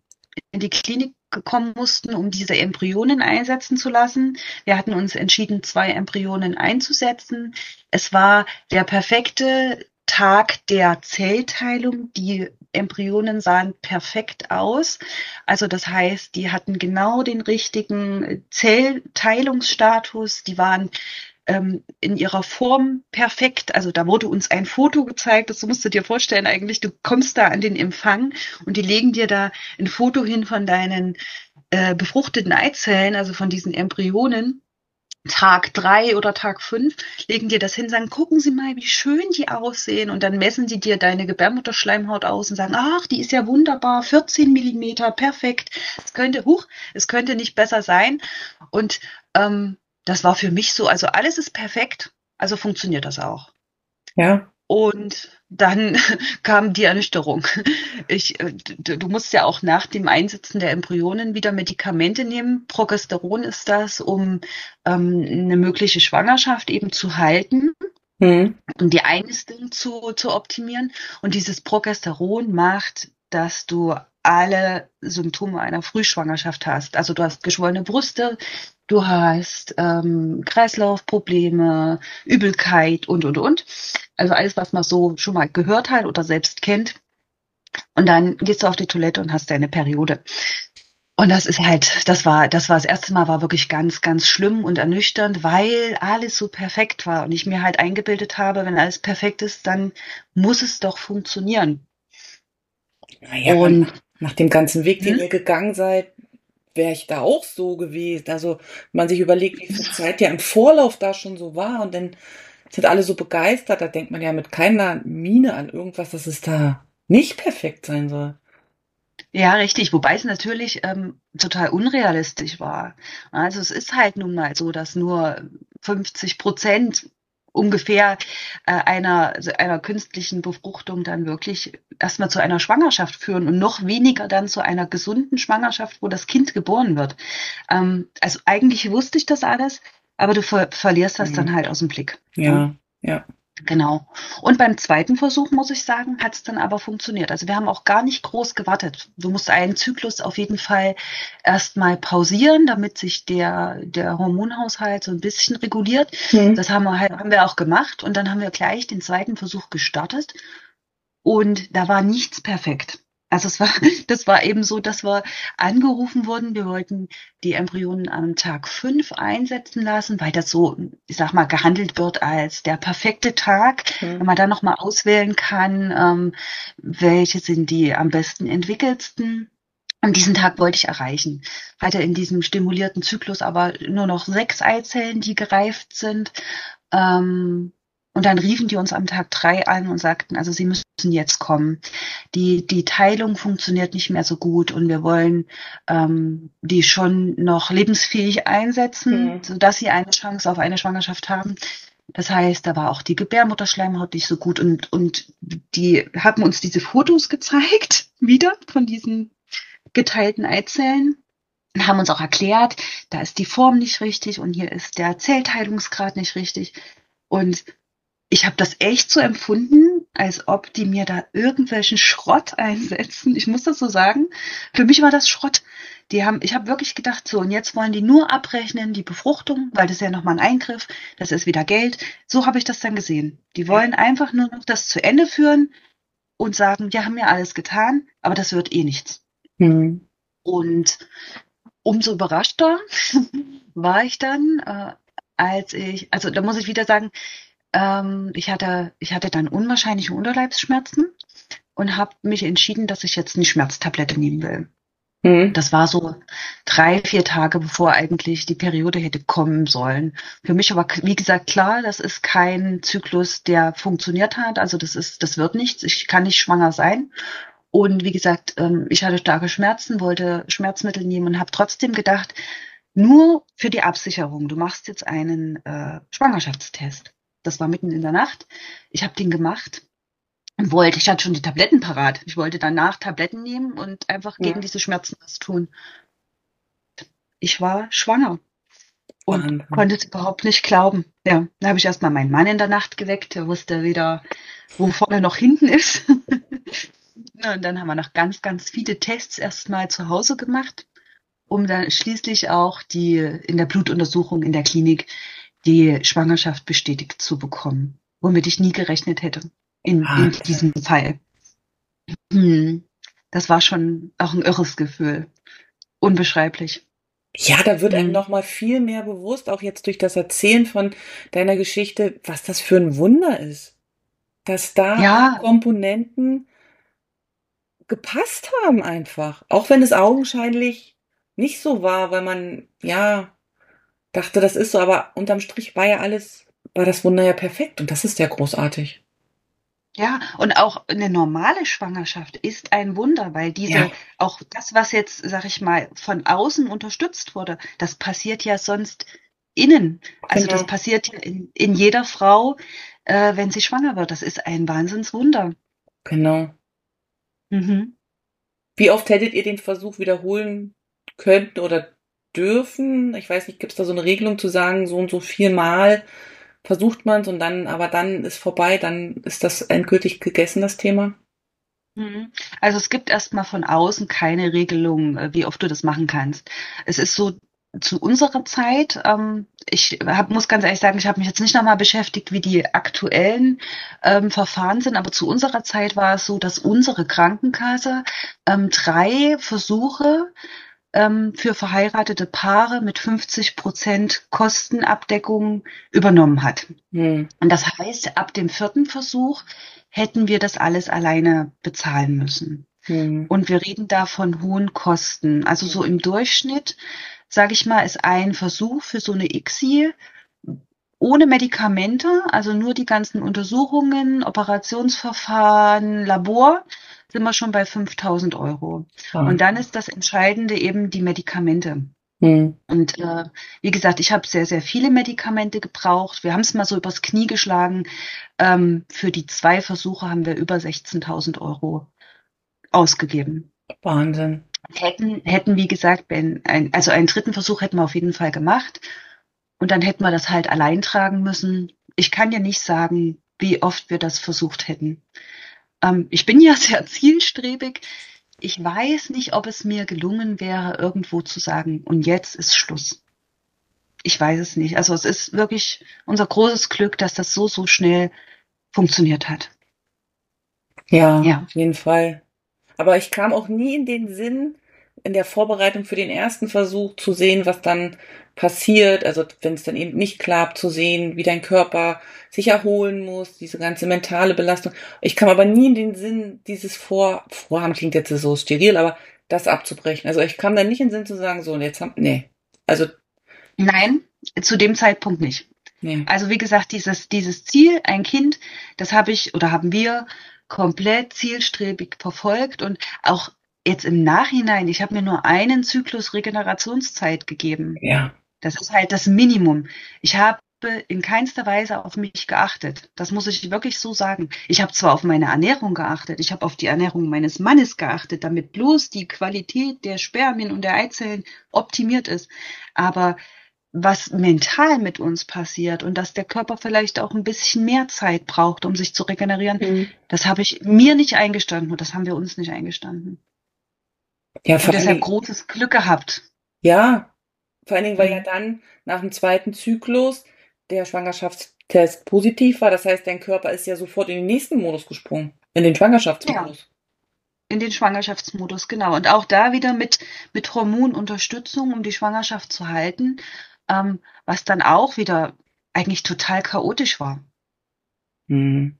S2: in die Klinik gekommen mussten, um diese Embryonen einsetzen zu lassen. Wir hatten uns entschieden, zwei Embryonen einzusetzen. Es war der perfekte Tag der Zellteilung. Die Embryonen sahen perfekt aus. Also das heißt, die hatten genau den richtigen Zellteilungsstatus. Die waren ähm, in ihrer Form perfekt. Also da wurde uns ein Foto gezeigt, das musst du dir vorstellen eigentlich, du kommst da an den Empfang und die legen dir da ein Foto hin von deinen äh, befruchteten Eizellen, also von diesen Embryonen. Tag drei oder Tag fünf legen dir das hin, sagen, gucken Sie mal, wie schön die aussehen. Und dann messen sie dir deine Gebärmutterschleimhaut aus und sagen, ach, die ist ja wunderbar, 14 Millimeter, perfekt. Es könnte, huch, es könnte nicht besser sein. Und ähm, das war für mich so, also alles ist perfekt, also funktioniert das auch.
S1: Ja.
S2: Und dann kam die Ernüchterung. Ich, du musst ja auch nach dem Einsetzen der Embryonen wieder Medikamente nehmen. Progesteron ist das, um ähm, eine mögliche Schwangerschaft eben zu halten
S1: Mhm.
S2: um die Einnistung zu, zu optimieren. Und dieses Progesteron macht, dass du alle Symptome einer Frühschwangerschaft hast. Also du hast geschwollene Brüste, du hast ähm, Kreislaufprobleme, Übelkeit und, und, und. Also alles, was man so schon mal gehört hat oder selbst kennt. Und dann gehst du auf die Toilette und hast deine Periode. Und das ist halt, das war, das war das erste Mal, war wirklich ganz, ganz schlimm und ernüchternd, weil alles so perfekt war und ich mir halt eingebildet habe, wenn alles perfekt ist, dann muss es doch funktionieren.
S1: Naja,
S2: Und
S1: nach dem ganzen Weg, den
S2: Hm?
S1: ihr gegangen seid, wäre ich da auch so gewesen. Also, man sich überlegt, wie viel Zeit ja im Vorlauf da schon so war und dann sind alle so begeistert, da denkt man ja mit keiner Miene an irgendwas, dass es da nicht perfekt sein soll.
S2: Ja, richtig, wobei es natürlich ähm, total unrealistisch war. Also es ist halt nun mal so, dass nur 50 Prozent ungefähr äh, einer, einer künstlichen Befruchtung dann wirklich erstmal zu einer Schwangerschaft führen und noch weniger dann zu einer gesunden Schwangerschaft, wo das Kind geboren wird. Ähm, also eigentlich wusste ich das alles, aber du ver verlierst das
S1: Mhm.
S2: dann halt aus dem Blick.
S1: Ja, ja.
S2: Genau. Und beim zweiten Versuch, muss ich sagen, hat es dann aber funktioniert. Also wir haben auch gar nicht groß gewartet. Du musst einen Zyklus auf jeden Fall erstmal pausieren, damit sich der, der Hormonhaushalt so ein bisschen reguliert.
S1: Hm.
S2: Das haben wir halt, haben wir auch gemacht und dann haben wir gleich den zweiten Versuch gestartet und da war nichts perfekt. Also es war, das war eben so, dass wir angerufen wurden. Wir wollten die Embryonen am Tag fünf einsetzen lassen, weil das so, ich sag mal, gehandelt wird als der perfekte Tag. Wenn
S1: Hm.
S2: man dann nochmal auswählen kann, ähm, welche sind die am besten entwickelsten. Und diesen Tag wollte ich erreichen. Hatte in diesem stimulierten Zyklus aber nur noch sechs Eizellen, die gereift sind. Ähm, und dann riefen die uns am Tag drei an und sagten, also sie müssen jetzt kommen. Die, die Teilung funktioniert nicht mehr so gut und wir wollen ähm, die schon noch lebensfähig einsetzen,
S1: Mhm.
S2: sodass sie eine Chance auf eine Schwangerschaft haben. Das heißt, da war auch die Gebärmutterschleimhaut nicht so gut und, und die haben uns diese Fotos gezeigt, wieder von diesen geteilten Eizellen und haben uns auch erklärt, da ist die Form nicht richtig und hier ist der Zellteilungsgrad nicht richtig. Und ich habe das echt so empfunden, als ob die mir da irgendwelchen Schrott einsetzen. Ich muss das so sagen. Für mich war das Schrott. Die haben, ich habe wirklich gedacht, so, und jetzt wollen die nur abrechnen, die Befruchtung, weil das ist ja nochmal ein Eingriff, das ist wieder Geld. So habe ich das dann gesehen. Die wollen einfach nur noch das zu Ende führen und sagen, wir haben ja alles getan, aber das wird eh nichts.
S1: Mhm.
S2: Und umso überraschter war ich dann, äh, als ich, also da muss ich wieder sagen, ähm, ich hatte, ich hatte dann unwahrscheinliche Unterleibsschmerzen und habe mich entschieden, dass ich jetzt eine Schmerztablette nehmen will.
S1: Mhm.
S2: Das war so drei, vier Tage, bevor eigentlich die Periode hätte kommen sollen. Für mich aber, wie gesagt, klar, das ist kein Zyklus, der funktioniert hat. Also das ist, das wird nichts. Ich kann nicht schwanger sein. Und wie gesagt, ähm, ich hatte starke Schmerzen, wollte Schmerzmittel nehmen und habe trotzdem gedacht, nur für die Absicherung, du machst jetzt einen äh, Schwangerschaftstest. Das war mitten in der Nacht. Ich habe den gemacht und wollte, ich hatte schon die Tabletten parat. Ich wollte danach Tabletten nehmen und einfach
S1: Ja.
S2: gegen diese Schmerzen was tun. Ich war schwanger und
S1: Wahnsinn.
S2: konnte es überhaupt nicht glauben. Ja, da habe ich erstmal meinen Mann in der Nacht geweckt. Der wusste wieder, wo vorne noch hinten ist. Und dann haben wir noch ganz, ganz viele Tests erstmal zu Hause gemacht, um dann schließlich auch die in der Blutuntersuchung in der Klinik die Schwangerschaft bestätigt zu bekommen, womit ich nie gerechnet hätte in, in
S1: Wahnsinn.
S2: diesem Fall. Hm, das war schon auch ein irres Gefühl. Unbeschreiblich.
S1: Ja, da wird einem
S2: Mhm.
S1: noch mal viel mehr bewusst, auch jetzt durch das Erzählen von deiner Geschichte, was das für ein Wunder ist. Dass da
S2: Ja.
S1: Komponenten gepasst haben einfach. Auch wenn es augenscheinlich nicht so war, weil man, ja, dachte, das ist so, aber unterm Strich war ja alles, war das Wunder ja perfekt und das ist ja großartig.
S2: Ja, und auch eine normale Schwangerschaft ist ein Wunder, weil diese,
S1: Ja.
S2: auch das, was jetzt, sag ich mal, von außen unterstützt wurde, das passiert ja sonst innen. Also das
S1: Genau.
S2: passiert ja in, in jeder Frau, äh, wenn sie schwanger wird. Das ist ein Wahnsinnswunder.
S1: Genau.
S2: Mhm.
S1: Wie oft hättet ihr den Versuch wiederholen können oder dürfen? Ich weiß nicht, gibt es da so eine Regelung zu sagen, so und so viermal versucht man es und dann, aber dann ist vorbei, dann ist das endgültig gegessen, das Thema?
S2: Mhm. Also es gibt erstmal von außen keine Regelung, äh, wie oft du das machen kannst. Es ist so zu unserer Zeit, ähm, ich hab, muss ganz ehrlich sagen, ich habe mich jetzt nicht nochmal beschäftigt, wie die aktuellen ähm, Verfahren sind, aber zu unserer Zeit war es so, dass unsere Krankenkasse ähm, drei Versuche für verheiratete Paare mit 50 Prozent Kostenabdeckung übernommen hat.
S1: Hm.
S2: Und das heißt, ab dem vierten Versuch hätten wir das alles alleine bezahlen müssen.
S1: Hm.
S2: Und wir reden da von hohen Kosten. Also so im Durchschnitt, sage ich mal, ist ein Versuch für so eine ICSI ohne Medikamente, also nur die ganzen Untersuchungen, Operationsverfahren, Labor, sind wir schon bei 5000 Euro. Und dann ist das Entscheidende eben die Medikamente.
S1: Hm.
S2: Und äh, wie gesagt, ich habe sehr, sehr viele Medikamente gebraucht. Wir haben es mal so übers Knie geschlagen. Ähm, für die zwei Versuche haben wir über 16.000 Euro ausgegeben.
S1: Wahnsinn.
S2: Hätten, hätten wie gesagt, wenn ein, also einen dritten Versuch hätten wir auf jeden Fall gemacht. Und dann hätten wir das halt allein tragen müssen. Ich kann dir nicht sagen, wie oft wir das versucht hätten. Ähm, ich bin ja sehr zielstrebig. Ich weiß nicht, ob es mir gelungen wäre, irgendwo zu sagen, und jetzt ist Schluss. Ich weiß es nicht. Also es ist wirklich unser großes Glück, dass das so, so schnell funktioniert hat.
S1: Ja,
S2: Ja.
S1: auf jeden Fall. Aber ich kam auch nie in den Sinn, in der Vorbereitung für den ersten Versuch zu sehen, was dann passiert. Also wenn es dann eben nicht klappt, zu sehen, wie dein Körper sich erholen muss, diese ganze mentale Belastung. Ich kam aber nie in den Sinn, dieses Vor Vorhaben klingt jetzt so steril, aber das abzubrechen. Also ich kam dann nicht in den Sinn zu sagen, so, und jetzt haben, nee. Also,
S2: Nein, zu dem Zeitpunkt nicht.
S1: nee.
S2: Also wie gesagt, dieses, dieses Ziel, ein Kind, das habe ich oder haben wir komplett zielstrebig verfolgt und auch jetzt im Nachhinein, ich habe mir nur einen Zyklus Regenerationszeit gegeben.
S1: Ja.
S2: Das ist halt das Minimum. Ich habe in keinster Weise auf mich geachtet. Das muss ich wirklich so sagen. Ich habe zwar auf meine Ernährung geachtet, ich habe auf die Ernährung meines Mannes geachtet, damit bloß die Qualität der Spermien und der Eizellen optimiert ist. Aber was mental mit uns passiert und dass der Körper vielleicht auch ein bisschen mehr Zeit braucht, um sich zu regenerieren,
S1: Mhm.
S2: das habe ich mir nicht eingestanden und das haben wir uns nicht eingestanden.
S1: Ja,
S2: Und
S1: vor allen
S2: deshalb großes Glück gehabt.
S1: ja, vor allen Dingen, weil
S2: Mhm.
S1: ja dann nach dem zweiten Zyklus der Schwangerschaftstest positiv war. Das heißt, dein Körper ist ja sofort in den nächsten Modus gesprungen. In den Schwangerschaftsmodus.
S2: In den Schwangerschaftsmodus, genau. Und auch da wieder mit, mit Hormonunterstützung, um die Schwangerschaft zu halten, ähm, was dann auch wieder eigentlich total chaotisch war.
S1: Hm.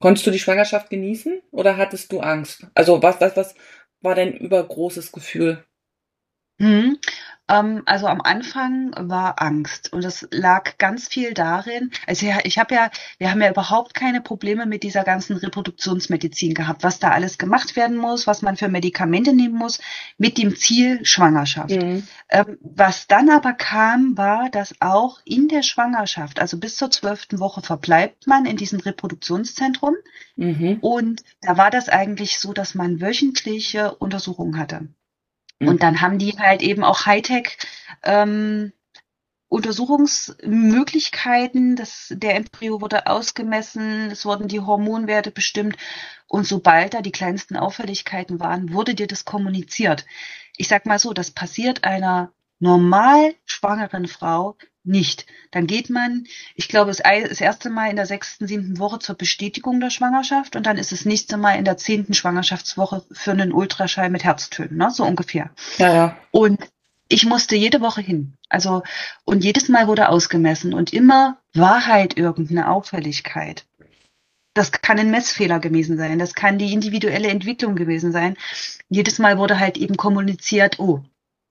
S1: Konntest du die Schwangerschaft genießen oder hattest du Angst? Also was, was, was war dein übergroßes Gefühl?
S2: Mhm. Ähm, also am Anfang war Angst und das lag ganz viel darin, also ja, ich habe ja, wir haben ja überhaupt keine Probleme mit dieser ganzen Reproduktionsmedizin gehabt, was da alles gemacht werden muss, was man für Medikamente nehmen muss, mit dem Ziel Schwangerschaft.
S1: Mhm.
S2: Ähm, was dann aber kam, war, dass auch in der Schwangerschaft, also bis zur zwölften Woche verbleibt man in diesem Reproduktionszentrum
S1: Mhm.
S2: und da war das eigentlich so, dass man wöchentliche Untersuchungen hatte.
S1: Mhm.
S2: Und dann haben die halt eben auch Hightech ähm, Untersuchungsmöglichkeiten. Das, der Embryo wurde ausgemessen, es wurden die Hormonwerte bestimmt. Und sobald da die kleinsten Auffälligkeiten waren, wurde dir das kommuniziert. Ich sag mal so, das passiert einer normal schwangeren Frau nicht. Dann geht man, ich glaube, das erste Mal in der sechsten, siebten Woche zur Bestätigung der Schwangerschaft und dann ist das nächste Mal in der zehnten Schwangerschaftswoche für einen Ultraschall mit Herztönen, ne? so ungefähr.
S1: Ja, ja.
S2: Und ich musste jede Woche hin. Also, und jedes Mal wurde ausgemessen und immer war halt irgendeine Auffälligkeit. Das kann ein Messfehler gewesen sein. Das kann die individuelle Entwicklung gewesen sein. Jedes Mal wurde halt eben kommuniziert, oh,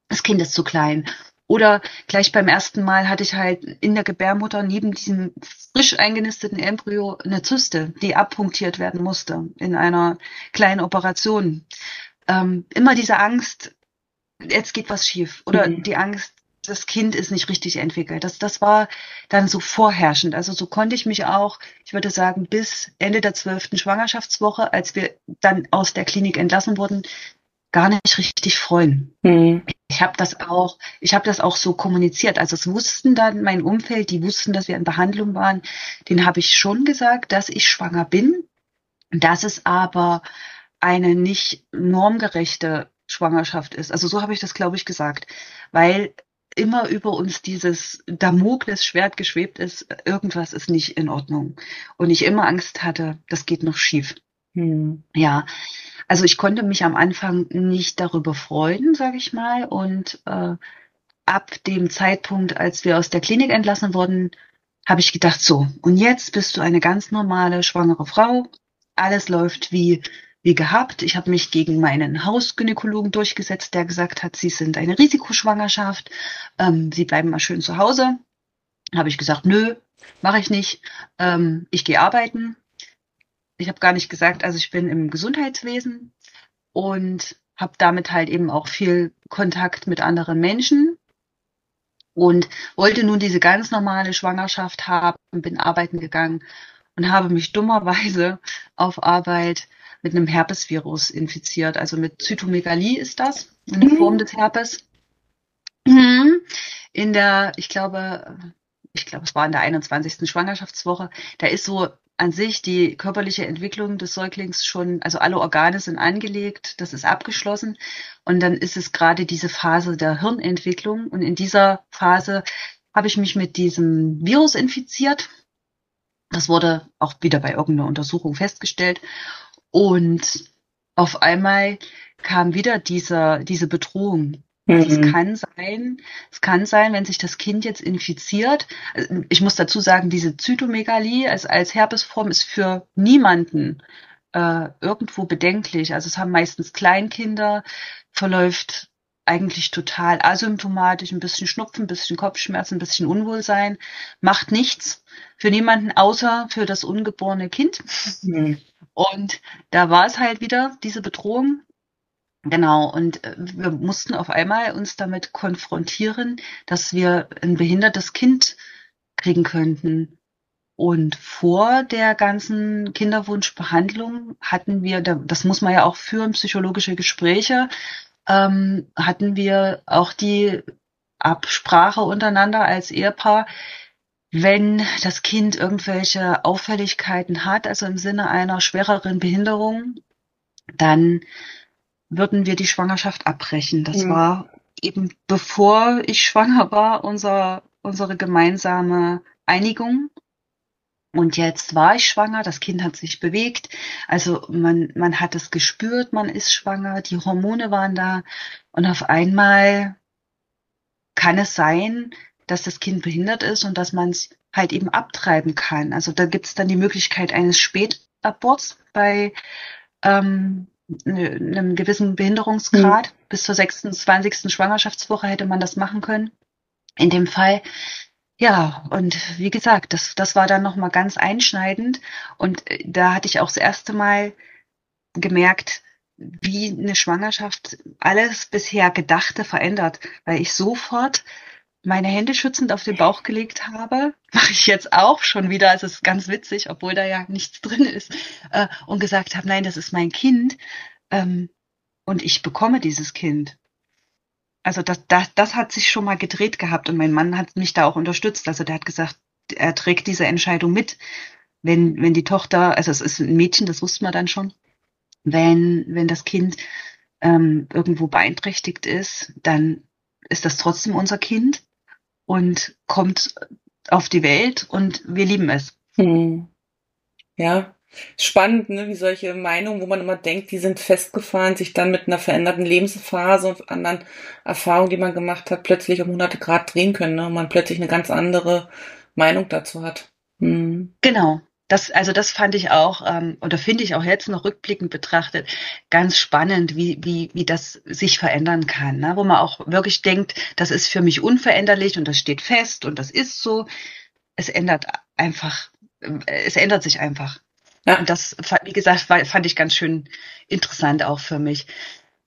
S2: das Kind ist zu klein. Oder gleich beim ersten Mal hatte ich halt in der Gebärmutter neben diesem frisch eingenisteten Embryo eine Zyste, die abpunktiert werden musste in einer kleinen Operation. Ähm, immer diese Angst, jetzt geht was schief. Oder
S1: Mhm.
S2: die Angst, das Kind ist nicht richtig entwickelt. Das, das war dann so vorherrschend. Also so konnte ich mich auch, ich würde sagen, bis Ende der zwölften Schwangerschaftswoche, als wir dann aus der Klinik entlassen wurden, gar nicht richtig freuen.
S1: Mhm.
S2: Ich habe das auch, ich habe das auch so kommuniziert. Also es wussten dann mein Umfeld, die wussten, dass wir in Behandlung waren. Den habe ich schon gesagt, dass ich schwanger bin, dass es aber eine nicht normgerechte Schwangerschaft ist. Also so habe ich das, glaube ich, gesagt, weil immer über uns dieses Damoklesschwert geschwebt ist, irgendwas ist nicht in Ordnung. Und ich immer Angst hatte, das geht noch schief.
S1: Mhm.
S2: Ja, also ich konnte mich am Anfang nicht darüber freuen, sage ich mal. Und äh, ab dem Zeitpunkt, als wir aus der Klinik entlassen wurden, habe ich gedacht, so, und jetzt bist du eine ganz normale schwangere Frau. Alles läuft wie, wie gehabt. Ich habe mich gegen meinen Hausgynäkologen durchgesetzt, der gesagt hat, sie sind eine Risikoschwangerschaft. Ähm, sie bleiben mal schön zu Hause. Habe ich gesagt, nö, mache ich nicht. Ähm, ich gehe arbeiten. Ich habe gar nicht gesagt, also ich bin im Gesundheitswesen und habe damit halt eben auch viel Kontakt mit anderen Menschen und wollte nun diese ganz normale Schwangerschaft haben, bin arbeiten gegangen und habe mich dummerweise auf Arbeit mit einem Herpesvirus infiziert. Also mit Zytomegalie ist das, eine
S1: Mhm.
S2: Form des Herpes. Mhm. In der, ich glaube, ich glaube, es war in der 21. Schwangerschaftswoche, da ist so an sich die körperliche Entwicklung des Säuglings schon, also alle Organe sind angelegt, das ist abgeschlossen. Und dann ist es gerade diese Phase der Hirnentwicklung. Und in dieser Phase habe ich mich mit diesem Virus infiziert. Das wurde auch wieder bei irgendeiner Untersuchung festgestellt. Und auf einmal kam wieder dieser, diese Bedrohung. Also es
S1: Mhm.
S2: kann sein, es kann sein, wenn sich das Kind jetzt infiziert. Also Ich muss dazu sagen, diese Zytomegalie als, als Herpesform ist für niemanden äh, irgendwo bedenklich. Also es haben meistens Kleinkinder, verläuft eigentlich total asymptomatisch, ein bisschen Schnupfen, ein bisschen Kopfschmerzen, ein bisschen Unwohlsein, macht nichts für niemanden außer für das ungeborene Kind.
S1: Mhm.
S2: Und da war es halt wieder diese Bedrohung. Genau, und äh, wir mussten auf einmal uns damit konfrontieren, dass wir ein behindertes Kind kriegen könnten. Und vor der ganzen Kinderwunschbehandlung hatten wir, da- das muss man ja auch führen, psychologische Gespräche, ähm, hatten wir auch die Absprache untereinander als Ehepaar, wenn das Kind irgendwelche Auffälligkeiten hat, also im Sinne einer schwereren Behinderung, dann würden wir die Schwangerschaft abbrechen. Das
S1: Mhm.
S2: war eben bevor ich schwanger war, unser, unsere gemeinsame Einigung. Und jetzt war ich schwanger, das Kind hat sich bewegt. Also man, man hat es gespürt, man ist schwanger, die Hormone waren da. Und auf einmal kann es sein, dass das Kind behindert ist und dass man es halt eben abtreiben kann. Also da gibt es dann die Möglichkeit eines Spätaborts bei ähm, einem gewissen Behinderungsgrad. Mhm. Bis zur 26. Schwangerschaftswoche hätte man das machen können. In dem Fall ja, und wie gesagt, das, das war dann nochmal ganz einschneidend. Und äh, da hatte ich auch das erste Mal gemerkt, wie eine Schwangerschaft alles bisher Gedachte verändert, weil ich sofort meine Hände schützend auf den Bauch gelegt habe, mache ich jetzt auch schon wieder, es ist ganz witzig, obwohl da ja nichts drin ist, äh, und gesagt habe, nein, das ist mein Kind ähm, und ich bekomme dieses Kind. Also das, das, das hat sich schon mal gedreht gehabt und mein Mann hat mich da auch unterstützt. Also der hat gesagt, er trägt diese Entscheidung mit, wenn, wenn die Tochter, also es ist ein Mädchen, das wusste man dann schon, wenn, wenn das Kind ähm, irgendwo beeinträchtigt ist, dann ist das trotzdem unser Kind und kommt auf die Welt und wir lieben es. Hm.
S1: Ja, Spannend, ne, wie solche Meinungen, wo man immer denkt, die sind festgefahren, sich dann mit einer veränderten Lebensphase und anderen Erfahrungen, die man gemacht hat, plötzlich um 100 Grad drehen können, ne, und man plötzlich eine ganz andere Meinung dazu hat.
S2: Hm. Genau. Das, also das fand ich auch, ähm, oder finde ich auch jetzt noch rückblickend betrachtet, ganz spannend, wie, wie, wie das sich verändern kann. Ne? Wo man auch wirklich denkt, das ist für mich unveränderlich und das steht fest und das ist so. Es ändert einfach, äh, es ändert sich einfach. Ja. Und das, wie gesagt, fand ich ganz schön interessant auch für mich.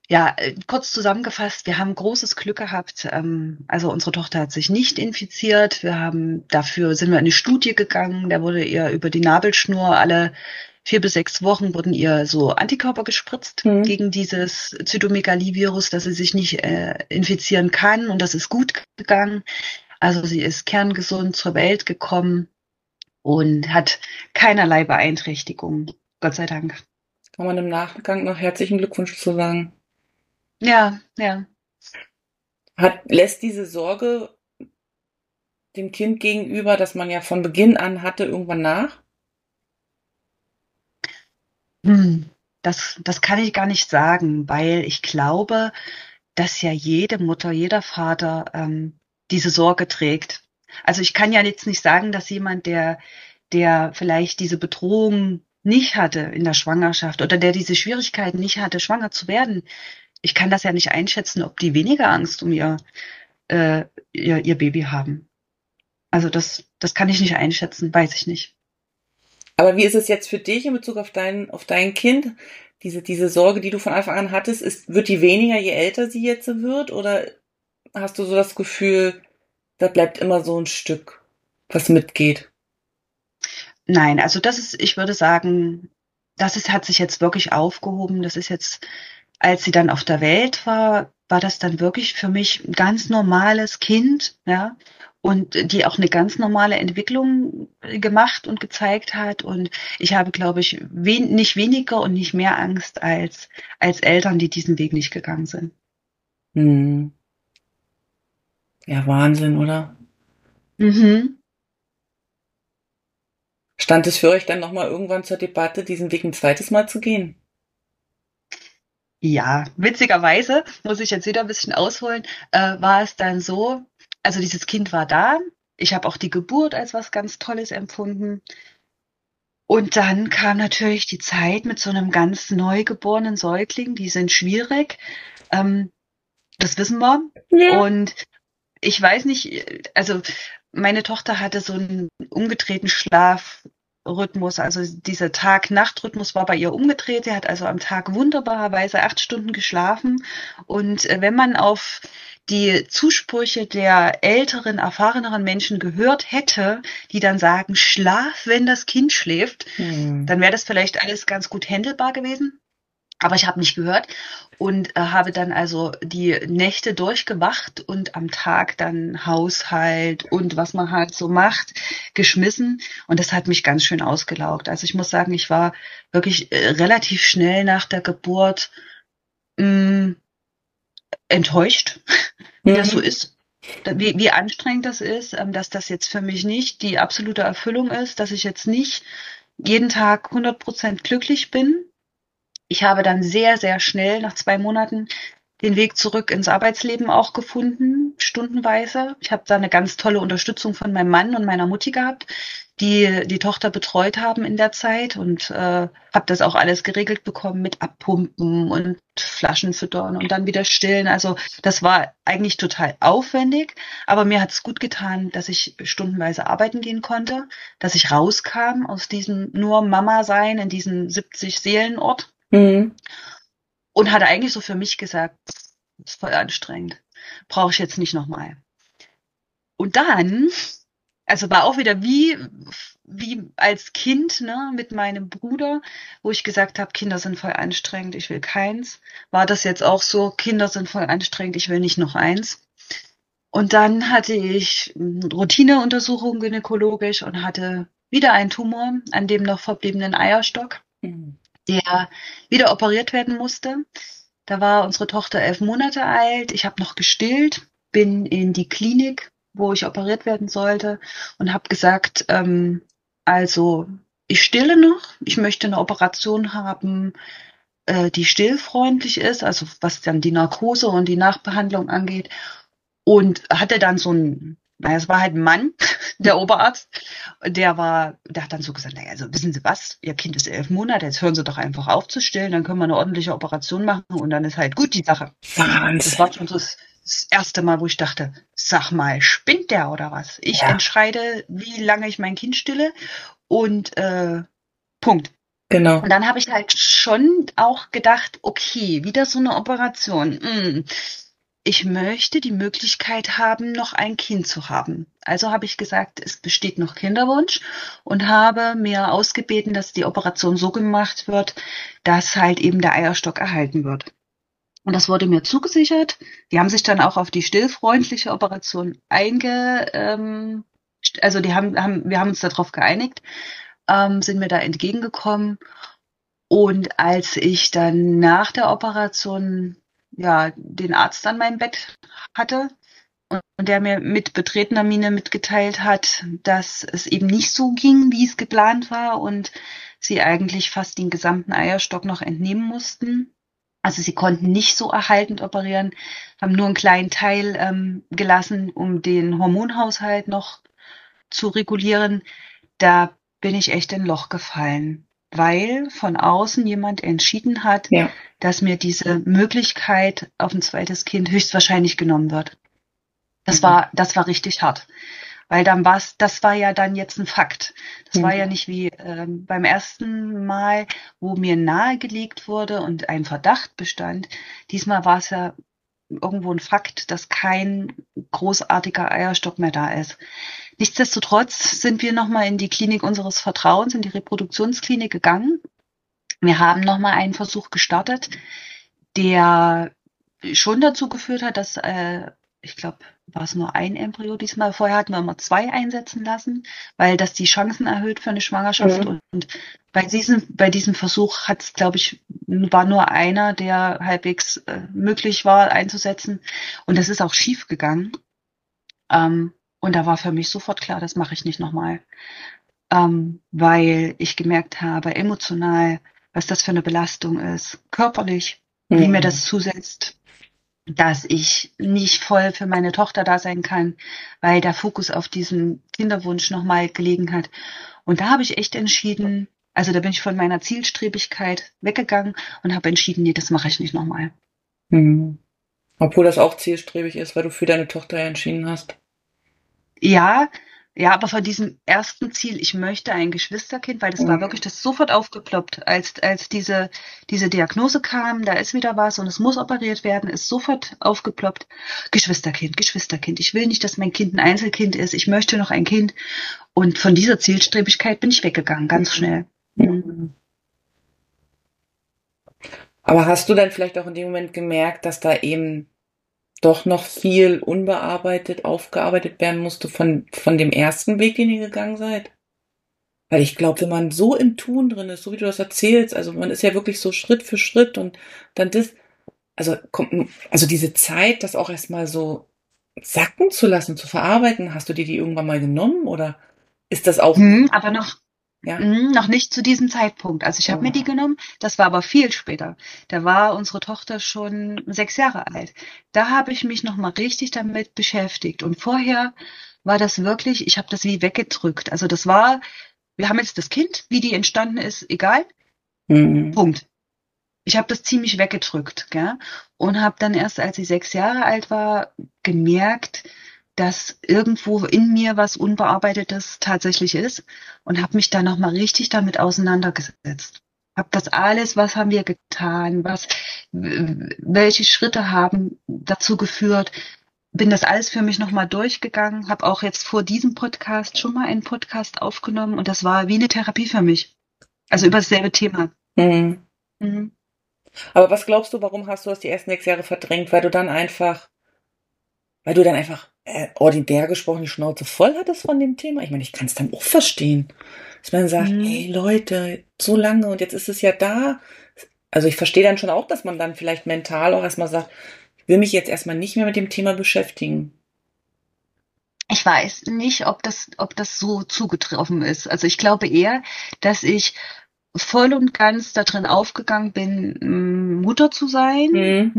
S2: Ja, äh, kurz zusammengefasst, wir haben großes Glück gehabt. Ähm, also unsere Tochter hat sich nicht infiziert. Wir haben dafür sind wir in eine Studie gegangen. Da wurde ihr über die Nabelschnur alle vier bis sechs Wochen wurden ihr so Antikörper gespritzt mhm. gegen dieses Zytomegalie-Virus, dass sie sich nicht äh, infizieren kann. Und das ist gut gegangen. Also sie ist kerngesund zur Welt gekommen und hat keinerlei Beeinträchtigung. Gott sei Dank.
S1: Kann man im Nachgang noch herzlichen Glückwunsch zu sagen.
S2: Ja, ja.
S1: Hat, lässt diese Sorge dem Kind gegenüber, dass man ja von Beginn an hatte, irgendwann nach?
S2: Hm, das, das kann ich gar nicht sagen, weil ich glaube, dass ja jede Mutter, jeder Vater ähm, diese Sorge trägt. Also ich kann ja jetzt nicht sagen, dass jemand, der, der vielleicht diese Bedrohung nicht hatte in der Schwangerschaft oder der diese Schwierigkeiten nicht hatte, schwanger zu werden, ich kann das ja nicht einschätzen, ob die weniger Angst um ihr, äh, ihr, ihr Baby haben. Also das, das kann ich nicht einschätzen, weiß ich nicht.
S1: Aber wie ist es jetzt für dich in Bezug auf dein, auf dein Kind? Diese, diese Sorge, die du von Anfang an hattest, ist, wird die weniger, je älter sie jetzt wird? Oder hast du so das Gefühl, da bleibt immer so ein Stück, was mitgeht.
S2: Nein, also das ist, ich würde sagen, das ist, hat sich jetzt wirklich aufgehoben. Das ist jetzt, als sie dann auf der Welt war, war das dann wirklich für mich ein ganz normales Kind, ja, und die auch eine ganz normale Entwicklung gemacht und gezeigt hat. Und ich habe, glaube ich, wen, nicht weniger und nicht mehr Angst als, als Eltern, die diesen Weg nicht gegangen sind. Hm.
S1: Ja, Wahnsinn, oder? Mhm. Stand es für euch dann nochmal irgendwann zur Debatte, diesen Weg ein zweites Mal zu gehen?
S2: Ja, witzigerweise, muss ich jetzt wieder ein bisschen ausholen, äh, war es dann so, also dieses Kind war da, ich habe auch die Geburt als was ganz Tolles empfunden. Und dann kam natürlich die Zeit mit so einem ganz neugeborenen Säugling, die sind schwierig. Ähm, das wissen wir. Ja. Und ich weiß nicht, also meine Tochter hatte so einen umgedrehten Schlafrhythmus, also dieser Tag-Nacht-Rhythmus war bei ihr umgedreht. Sie hat also am Tag wunderbarerweise acht Stunden geschlafen. Und äh, wenn man auf die Zusprüche der älteren, erfahreneren Menschen gehört hätte, die dann sagen, schlaf, wenn das Kind schläft, hm. dann wäre das vielleicht alles ganz gut händelbar gewesen. Aber ich habe nicht gehört und äh, habe dann also die Nächte durchgewacht und am Tag dann Haushalt und was man halt so macht, geschmissen. Und das hat mich ganz schön ausgelaugt. Also ich muss sagen, ich war wirklich äh, relativ schnell nach der Geburt mh, mm, enttäuscht, wie mhm. das so ist. wie, wie anstrengend das ist, ähm, dass das jetzt für mich nicht die absolute Erfüllung ist, dass ich jetzt nicht jeden Tag 100 Prozent glücklich bin. Ich habe dann sehr, sehr schnell nach zwei Monaten den Weg zurück ins Arbeitsleben auch gefunden, stundenweise. Ich habe da eine ganz tolle Unterstützung von meinem Mann und meiner Mutti gehabt, die die Tochter betreut haben in der Zeit und äh, habe das auch alles geregelt bekommen mit Abpumpen und Flaschen füttern und dann wieder stillen. Also das war eigentlich total aufwendig, aber mir hat es gut getan, dass ich stundenweise arbeiten gehen konnte, dass ich rauskam aus diesem nur Mama sein in diesem 70 Seelenort. Mhm und hatte eigentlich so für mich gesagt, das ist voll anstrengend, brauche ich jetzt nicht nochmal. Und dann, also war auch wieder wie wie als Kind ne, mit meinem Bruder, wo ich gesagt habe, Kinder sind voll anstrengend, ich will keins. War das jetzt auch so, Kinder sind voll anstrengend, ich will nicht noch eins. Und dann hatte ich Routineuntersuchung gynäkologisch und hatte wieder einen Tumor an dem noch verbliebenen Eierstock. Mhm der wieder operiert werden musste. Da war unsere Tochter elf Monate alt. Ich habe noch gestillt, bin in die Klinik, wo ich operiert werden sollte und habe gesagt, ähm, also ich stille noch. Ich möchte eine Operation haben, äh, die stillfreundlich ist, also was dann die Narkose und die Nachbehandlung angeht. Und hatte dann so ein naja, es war halt ein Mann, der Oberarzt, der war, der hat dann so gesagt, naja, also wissen Sie was, Ihr Kind ist elf Monate, jetzt hören Sie doch einfach auf zu stillen, dann können wir eine ordentliche Operation machen und dann ist halt gut die Sache. Wahnsinn. Das war schon so das, das erste Mal, wo ich dachte, sag mal, spinnt der oder was? Ich ja. entscheide, wie lange ich mein Kind stille und äh, Punkt. Genau. Und dann habe ich halt schon auch gedacht, okay, wieder so eine Operation. Mh hm ich möchte die Möglichkeit haben, noch ein Kind zu haben. Also habe ich gesagt, es besteht noch Kinderwunsch und habe mir ausgebeten, dass die Operation so gemacht wird, dass halt eben der Eierstock erhalten wird. Und das wurde mir zugesichert. Die haben sich dann auch auf die stillfreundliche Operation einge, ähm, also die haben, haben, wir haben uns darauf geeinigt, ähm, sind mir da entgegengekommen. Und als ich dann nach der Operation ja, den Arzt an meinem Bett hatte und der mir mit betretener Miene mitgeteilt hat, dass es eben nicht so ging, wie es geplant war und sie eigentlich fast den gesamten Eierstock noch entnehmen mussten. Also sie konnten nicht so erhaltend operieren, haben nur einen kleinen Teil ähm, gelassen, um den Hormonhaushalt noch zu regulieren. Da bin ich echt in Loch gefallen weil von außen jemand entschieden hat, ja. dass mir diese Möglichkeit auf ein zweites Kind höchstwahrscheinlich genommen wird. Das mhm. war, das war richtig hart. Weil dann war es, das war ja dann jetzt ein Fakt. Das mhm. war ja nicht wie ähm, beim ersten Mal, wo mir nahegelegt wurde und ein Verdacht bestand. Diesmal war es ja irgendwo ein Fakt, dass kein großartiger Eierstock mehr da ist. Nichtsdestotrotz sind wir nochmal in die Klinik unseres Vertrauens, in die Reproduktionsklinik gegangen. Wir haben nochmal einen Versuch gestartet, der schon dazu geführt hat, dass, äh, ich glaube, war es nur ein Embryo diesmal. Vorher hatten wir immer zwei einsetzen lassen, weil das die Chancen erhöht für eine Schwangerschaft. Mhm. Und bei diesem, bei diesem Versuch hat es, glaube ich, war nur einer, der halbwegs äh, möglich war einzusetzen. Und das ist auch schief gegangen. Ähm, und da war für mich sofort klar, das mache ich nicht nochmal. Ähm, weil ich gemerkt habe, emotional, was das für eine Belastung ist, körperlich, mhm. wie mir das zusetzt, dass ich nicht voll für meine Tochter da sein kann, weil der Fokus auf diesen Kinderwunsch nochmal gelegen hat. Und da habe ich echt entschieden, also da bin ich von meiner Zielstrebigkeit weggegangen und habe entschieden, nee, das mache ich nicht nochmal.
S1: Mhm. Obwohl das auch zielstrebig ist, weil du für deine Tochter entschieden hast.
S2: Ja, ja, aber von diesem ersten Ziel, ich möchte ein Geschwisterkind, weil das mhm. war wirklich das sofort aufgeploppt, als, als diese, diese Diagnose kam, da ist wieder was und es muss operiert werden, ist sofort aufgeploppt. Geschwisterkind, Geschwisterkind. Ich will nicht, dass mein Kind ein Einzelkind ist. Ich möchte noch ein Kind. Und von dieser Zielstrebigkeit bin ich weggegangen, ganz mhm. schnell. Mhm.
S1: Aber hast du dann vielleicht auch in dem Moment gemerkt, dass da eben doch noch viel unbearbeitet aufgearbeitet werden musste von, von dem ersten Weg, den ihr gegangen seid? Weil ich glaube, wenn man so im Tun drin ist, so wie du das erzählst, also man ist ja wirklich so Schritt für Schritt und dann das, also kommt, also diese Zeit, das auch erstmal so sacken zu lassen, zu verarbeiten? Hast du dir die irgendwann mal genommen oder ist das auch?
S2: Hm, aber noch,
S1: Ja.
S2: hm, noch nicht zu diesem Zeitpunkt. Also ich habe mir die genommen, das war aber viel später. Da war unsere Tochter schon sechs Jahre alt. Da habe ich mich noch mal richtig damit beschäftigt. Und vorher war das wirklich, ich habe das wie weggedrückt. Also das war, wir haben jetzt das Kind, wie die entstanden ist, egal.
S1: Mhm.
S2: Punkt. Ich habe das ziemlich weggedrückt, gell? Und habe dann erst, als ich sechs Jahre alt war, gemerkt, dass irgendwo in mir was Unbearbeitetes tatsächlich ist und habe mich da noch mal richtig damit auseinandergesetzt. Habe das alles, was haben wir getan, was, welche Schritte haben dazu geführt, bin das alles für mich noch mal durchgegangen, habe auch jetzt vor diesem Podcast schon mal einen Podcast aufgenommen und das war wie eine Therapie für mich. Also über dasselbe Thema.
S1: Mhm.
S2: Mhm.
S1: Aber was glaubst du, warum hast du das die ersten sechs Jahre verdrängt? Weil du dann einfach, weil du dann einfach äh, ordinär gesprochen die Schnauze voll hattest von dem Thema? Ich meine, ich kann es dann auch verstehen. Dass man sagt,
S2: Mhm.
S1: hey Leute, so lange und jetzt ist es ja da. Also ich verstehe dann schon auch, dass man dann vielleicht mental auch erstmal sagt, ich will mich jetzt erstmal nicht mehr mit dem Thema beschäftigen.
S2: Ich weiß nicht, ob das, ob das so zugetroffen ist. Also ich glaube eher, dass ich voll und ganz darin aufgegangen bin, Mutter zu sein,
S1: Mhm.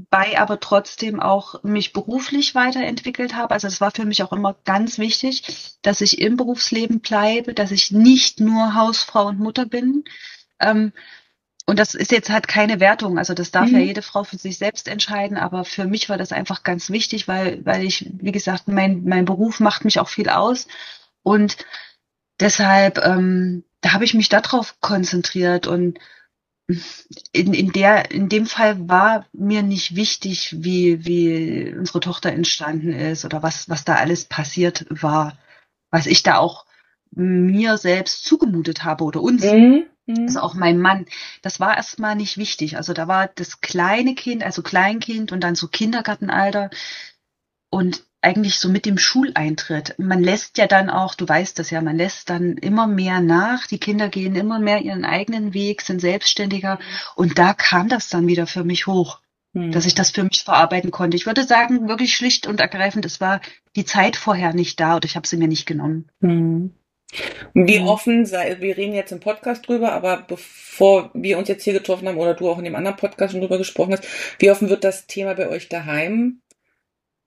S2: Nebenbei aber trotzdem auch mich beruflich weiterentwickelt habe. Also es war für mich auch immer ganz wichtig, dass ich im Berufsleben bleibe, dass ich nicht nur Hausfrau und Mutter bin. Ähm, und das ist jetzt halt keine Wertung, also das darf
S1: Mhm.
S2: ja jede Frau für sich selbst entscheiden, aber für mich war das einfach ganz wichtig, weil, weil ich, wie gesagt, mein, mein Beruf macht mich auch viel aus und deshalb, ähm, da habe ich mich darauf konzentriert und in, in der, in dem Fall war mir nicht wichtig, wie, wie unsere Tochter entstanden ist oder was, was da alles passiert war, was ich da auch mir selbst zugemutet habe oder uns.
S1: Mhm. Mhm.
S2: Also auch mein Mann, das war erstmal nicht wichtig. Also da war das kleine Kind, also Kleinkind und dann so Kindergartenalter und eigentlich so mit dem Schuleintritt. Man lässt ja dann auch, du weißt das ja, man lässt dann immer mehr nach. Die Kinder gehen immer mehr ihren eigenen Weg, sind selbstständiger und da kam das dann wieder für mich hoch,
S1: Mhm.
S2: dass ich das für mich verarbeiten konnte. Ich würde sagen, wirklich schlicht und ergreifend, es war die Zeit vorher nicht da oder ich habe sie mir nicht genommen.
S1: Und Wie
S2: Mhm.
S1: offen sei, wir reden jetzt im Podcast drüber, aber bevor wir uns jetzt hier getroffen haben oder du auch in dem anderen Podcast schon drüber gesprochen hast, wie offen wird das Thema bei euch daheim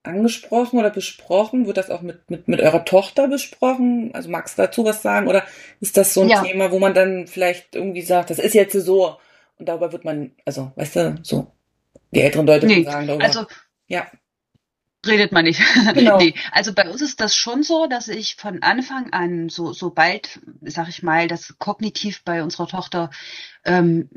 S1: angesprochen oder besprochen? Wird das auch mit, mit, mit eurer Tochter besprochen? Also magst du dazu was sagen? Oder ist das so ein
S2: Ja.
S1: Thema, wo man dann vielleicht irgendwie sagt, das ist jetzt so und darüber wird man, also, weißt du, so, die älteren Leute
S2: Nee,
S1: sagen darüber.
S2: Also
S1: ja.
S2: redet man nicht.
S1: Genau.
S2: Nee, also bei uns ist das schon so, dass ich von Anfang an, so sobald, sag ich mal, das kognitiv bei unserer Tochter ähm,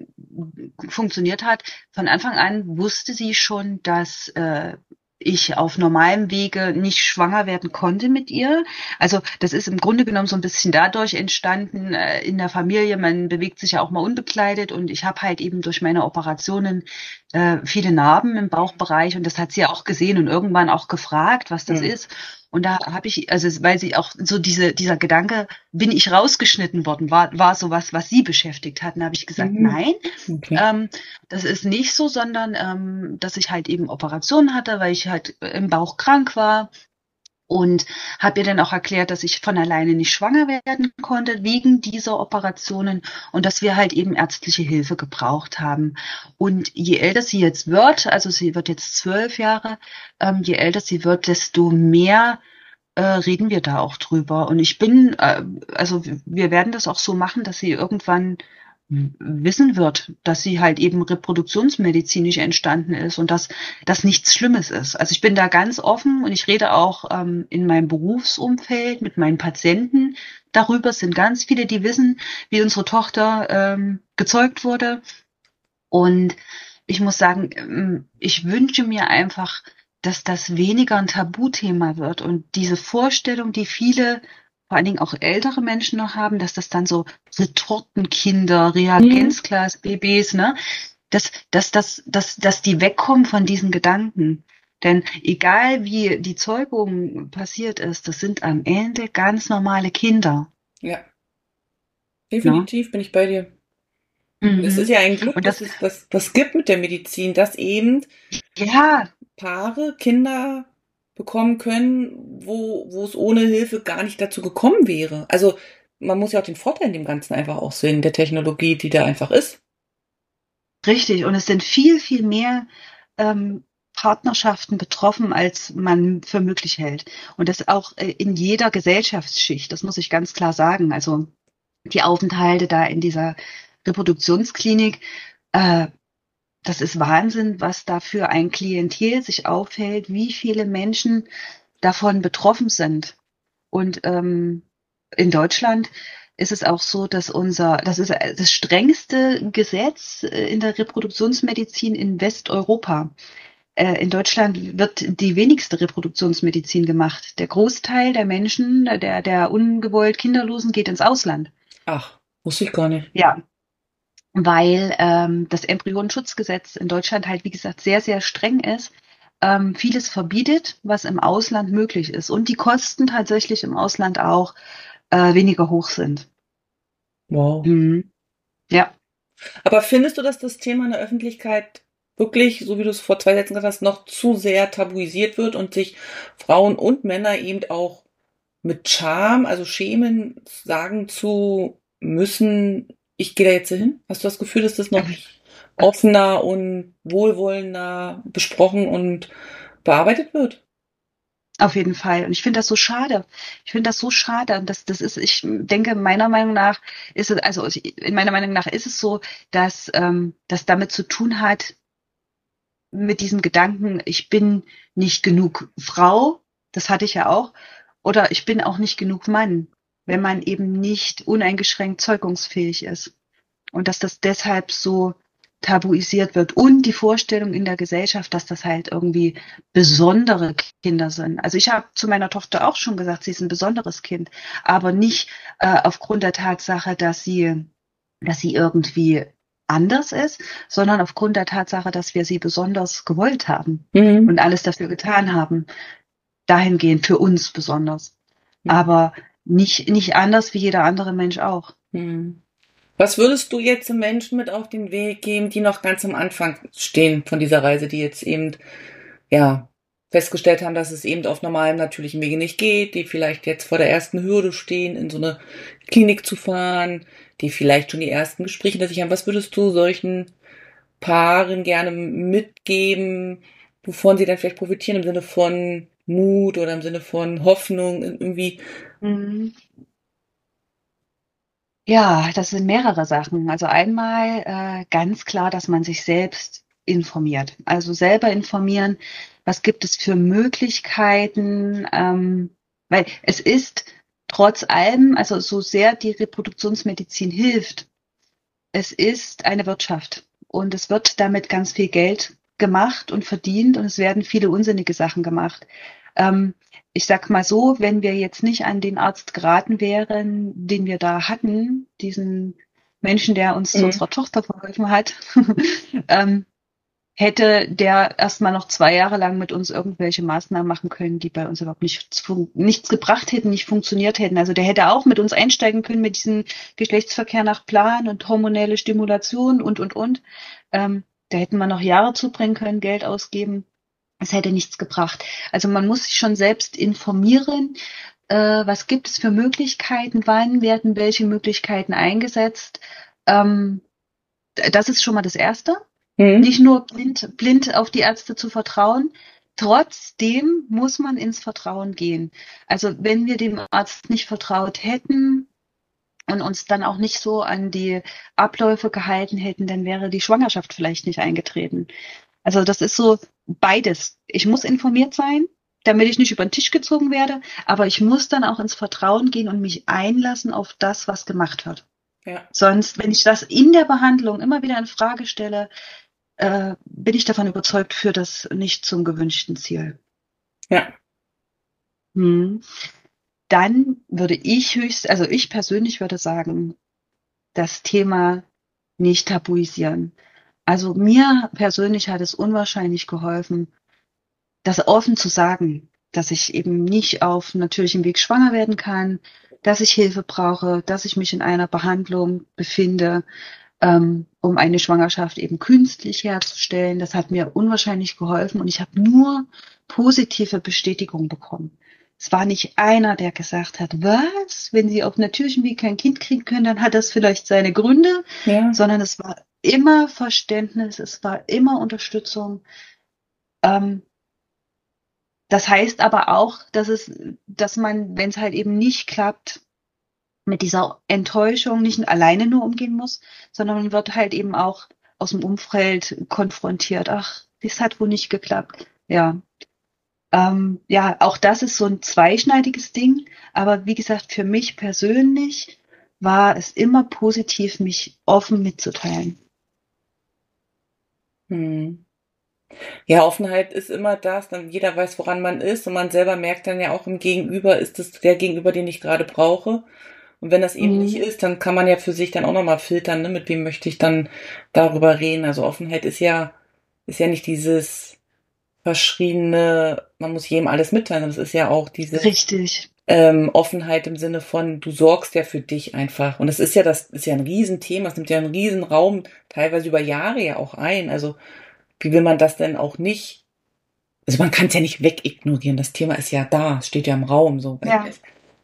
S2: funktioniert hat, von Anfang an wusste sie schon, dass äh, ich auf normalem Wege nicht schwanger werden konnte mit ihr. Also das ist im Grunde genommen so ein bisschen dadurch entstanden äh, in der Familie. Man bewegt sich ja auch mal unbekleidet und ich habe halt eben durch meine Operationen äh, viele Narben im Bauchbereich und das hat sie auch gesehen und irgendwann auch gefragt, was das
S1: Mhm.
S2: ist. Und da habe ich, also weil sie auch so diese, dieser Gedanke, bin ich rausgeschnitten worden, war, war so was, was sie beschäftigt hat. Und da habe ich gesagt,
S1: Mhm.
S2: nein,
S1: Okay.
S2: ähm, das ist nicht so, sondern ähm, dass ich halt eben Operationen hatte, weil ich halt im Bauch krank war und habe ihr dann auch erklärt, dass ich von alleine nicht schwanger werden konnte wegen dieser Operationen und dass wir halt eben ärztliche Hilfe gebraucht haben. Und je älter sie jetzt wird, also sie wird jetzt zwölf Jahre, ähm, je älter sie wird, desto mehr äh, reden wir da auch drüber. Und ich bin, äh, also wir werden das auch so machen, dass sie irgendwann wissen wird, dass sie halt eben reproduktionsmedizinisch entstanden ist und dass das nichts Schlimmes ist. Also ich bin da ganz offen und ich rede auch ähm, in meinem Berufsumfeld mit meinen Patienten darüber. Es sind ganz viele, die wissen, wie unsere Tochter ähm, gezeugt wurde. Und ich muss sagen, ähm, ich wünsche mir einfach, dass das weniger ein Tabuthema wird und diese Vorstellung, die viele vor allen Dingen auch ältere Menschen noch haben, dass das dann so Retortenkinder, Reagenzglas-Babys, ne, dass, dass, dass, dass, dass die wegkommen von diesen Gedanken. Denn egal wie die Zeugung passiert ist, das sind am Ende ganz normale Kinder.
S1: Ja. Definitiv bin ich bei dir. Es ist ja ein Glück,
S2: Und
S1: dass
S2: das-
S1: es das, das gibt mit der Medizin, dass eben
S2: ja,
S1: Paare, Kinder bekommen können, wo, wo es ohne Hilfe gar nicht dazu gekommen wäre. Also man muss ja auch den Vorteil in dem Ganzen einfach auch sehen, der Technologie, die da einfach ist.
S2: Richtig, und es sind viel, viel mehr ähm, Partnerschaften betroffen, als man für möglich hält. Und das auch äh, in jeder Gesellschaftsschicht, das muss ich ganz klar sagen. Also die Aufenthalte da in dieser Reproduktionsklinik, äh, das ist Wahnsinn, was da für ein Klientel sich aufhält, wie viele Menschen davon betroffen sind. Und ähm, in Deutschland ist es auch so, dass unser, das ist das strengste Gesetz äh, in der Reproduktionsmedizin in Westeuropa. Äh, in Deutschland wird die wenigste Reproduktionsmedizin gemacht. Der Großteil der Menschen, der, der ungewollt Kinderlosen geht ins Ausland.
S1: Ach, wusste ich gar nicht.
S2: Ja, weil ähm, das Embryonenschutzgesetz in Deutschland halt, wie gesagt, sehr, sehr streng ist, ähm, vieles verbietet, was im Ausland möglich ist und die Kosten tatsächlich im Ausland auch äh, weniger hoch sind.
S1: Wow.
S2: Mhm. Ja.
S1: Aber findest du, dass das Thema in der Öffentlichkeit wirklich, so wie du es vor zwei Sätzen gesagt hast, noch zu sehr tabuisiert wird und sich Frauen und Männer eben auch mit Scham, also Schämen sagen zu müssen, ich gehe da jetzt hin? Hast du das Gefühl, dass das noch offener und wohlwollender besprochen und bearbeitet wird?
S2: Auf jeden Fall. Und ich finde das so schade. Ich finde das so schade. Und das, das ist, ich denke, meiner Meinung nach ist es, also in meiner Meinung nach ist es so, dass ähm, das damit zu tun hat, mit diesem Gedanken, ich bin nicht genug Frau, das hatte ich ja auch, oder ich bin auch nicht genug Mann wenn man eben nicht uneingeschränkt zeugungsfähig ist. Und dass das deshalb so tabuisiert wird. Und die Vorstellung in der Gesellschaft, dass das halt irgendwie besondere Kinder sind. Also ich habe zu meiner Tochter auch schon gesagt, sie ist ein besonderes Kind, aber nicht äh, aufgrund der Tatsache, dass sie, dass sie irgendwie anders ist, sondern aufgrund der Tatsache, dass wir sie besonders gewollt haben mhm. und alles dafür getan haben. Dahingehend für uns besonders. Mhm. Aber nicht, nicht anders wie jeder andere Mensch auch. Hm.
S1: Was würdest du jetzt Menschen mit auf den Weg geben, die noch ganz am Anfang stehen von dieser Reise, die jetzt eben, ja, festgestellt haben, dass es eben auf normalem natürlichen Wege nicht geht, die vielleicht jetzt vor der ersten Hürde stehen, in so eine Klinik zu fahren, die vielleicht schon die ersten Gespräche hinter sich haben. Was würdest du solchen Paaren gerne mitgeben, wovon sie dann vielleicht profitieren im Sinne von Mut oder im Sinne von Hoffnung, irgendwie Mhm.
S2: Ja, das sind mehrere Sachen. Also einmal äh, ganz klar, dass man sich selbst informiert. Also selber informieren, was gibt es für Möglichkeiten, ähm, weil es ist trotz allem, also so sehr die Reproduktionsmedizin hilft, es ist eine Wirtschaft und es wird damit ganz viel Geld gemacht und verdient und es werden viele unsinnige Sachen gemacht. Ähm, ich sag mal so, wenn wir jetzt nicht an den Arzt geraten wären, den wir da hatten, diesen Menschen, der uns mhm. zu unserer Tochter verholfen hat, ähm, hätte der erstmal noch zwei Jahre lang mit uns irgendwelche Maßnahmen machen können, die bei uns überhaupt nichts, nichts gebracht hätten, nicht funktioniert hätten. Also der hätte auch mit uns einsteigen können mit diesem Geschlechtsverkehr nach Plan und hormonelle Stimulation und, und, und. Ähm, da hätten wir noch Jahre zubringen können, Geld ausgeben es hätte nichts gebracht. Also man muss sich schon selbst informieren, äh, was gibt es für Möglichkeiten, wann werden welche Möglichkeiten eingesetzt. Ähm, das ist schon mal das Erste. Mhm. Nicht nur blind, blind auf die Ärzte zu vertrauen. Trotzdem muss man ins Vertrauen gehen. Also wenn wir dem Arzt nicht vertraut hätten, und uns dann auch nicht so an die Abläufe gehalten hätten, dann wäre die Schwangerschaft vielleicht nicht eingetreten. Also das ist so beides. Ich muss informiert sein, damit ich nicht über den Tisch gezogen werde, aber ich muss dann auch ins Vertrauen gehen und mich einlassen auf das, was gemacht wird. Ja. Sonst, wenn ich das in der Behandlung immer wieder in Frage stelle, äh, bin ich davon überzeugt, führt das nicht zum gewünschten Ziel.
S1: Ja.
S2: Hm. Dann würde ich höchst, also ich persönlich würde sagen, das Thema nicht tabuisieren. Also mir persönlich hat es unwahrscheinlich geholfen, das offen zu sagen, dass ich eben nicht auf natürlichem Weg schwanger werden kann, dass ich Hilfe brauche, dass ich mich in einer Behandlung befinde, ähm, um eine Schwangerschaft eben künstlich herzustellen. Das hat mir unwahrscheinlich geholfen und ich habe nur positive Bestätigung bekommen. Es war nicht einer, der gesagt hat, was, wenn Sie auf natürlichem Weg kein Kind kriegen können, dann hat das vielleicht seine Gründe, ja. sondern es war immer Verständnis, es war immer Unterstützung. Ähm, das heißt aber auch, dass es, dass man, wenn es halt eben nicht klappt, mit dieser Enttäuschung nicht alleine nur umgehen muss, sondern man wird halt eben auch aus dem Umfeld konfrontiert. Ach, das hat wohl nicht geklappt. Ja. Ähm, ja, auch das ist so ein zweischneidiges Ding. Aber wie gesagt, für mich persönlich war es immer positiv, mich offen mitzuteilen.
S1: Hm. Ja, Offenheit ist immer das, dann jeder weiß, woran man ist und man selber merkt dann ja auch im Gegenüber, ist es der Gegenüber, den ich gerade brauche. Und wenn das eben mhm. nicht ist, dann kann man ja für sich dann auch nochmal filtern, ne? mit wem möchte ich dann darüber reden. Also Offenheit ist ja, ist ja nicht dieses verschriene, man muss jedem alles mitteilen, sondern es ist ja auch diese
S2: Richtig.
S1: Ähm, Offenheit im Sinne von, du sorgst ja für dich einfach. Und das ist ja das ist ja ein Riesenthema, es nimmt ja einen Riesenraum, teilweise über Jahre ja auch ein. Also wie will man das denn auch nicht? Also man kann es ja nicht wegignorieren. Das Thema ist ja da, es steht ja im Raum so. Ja.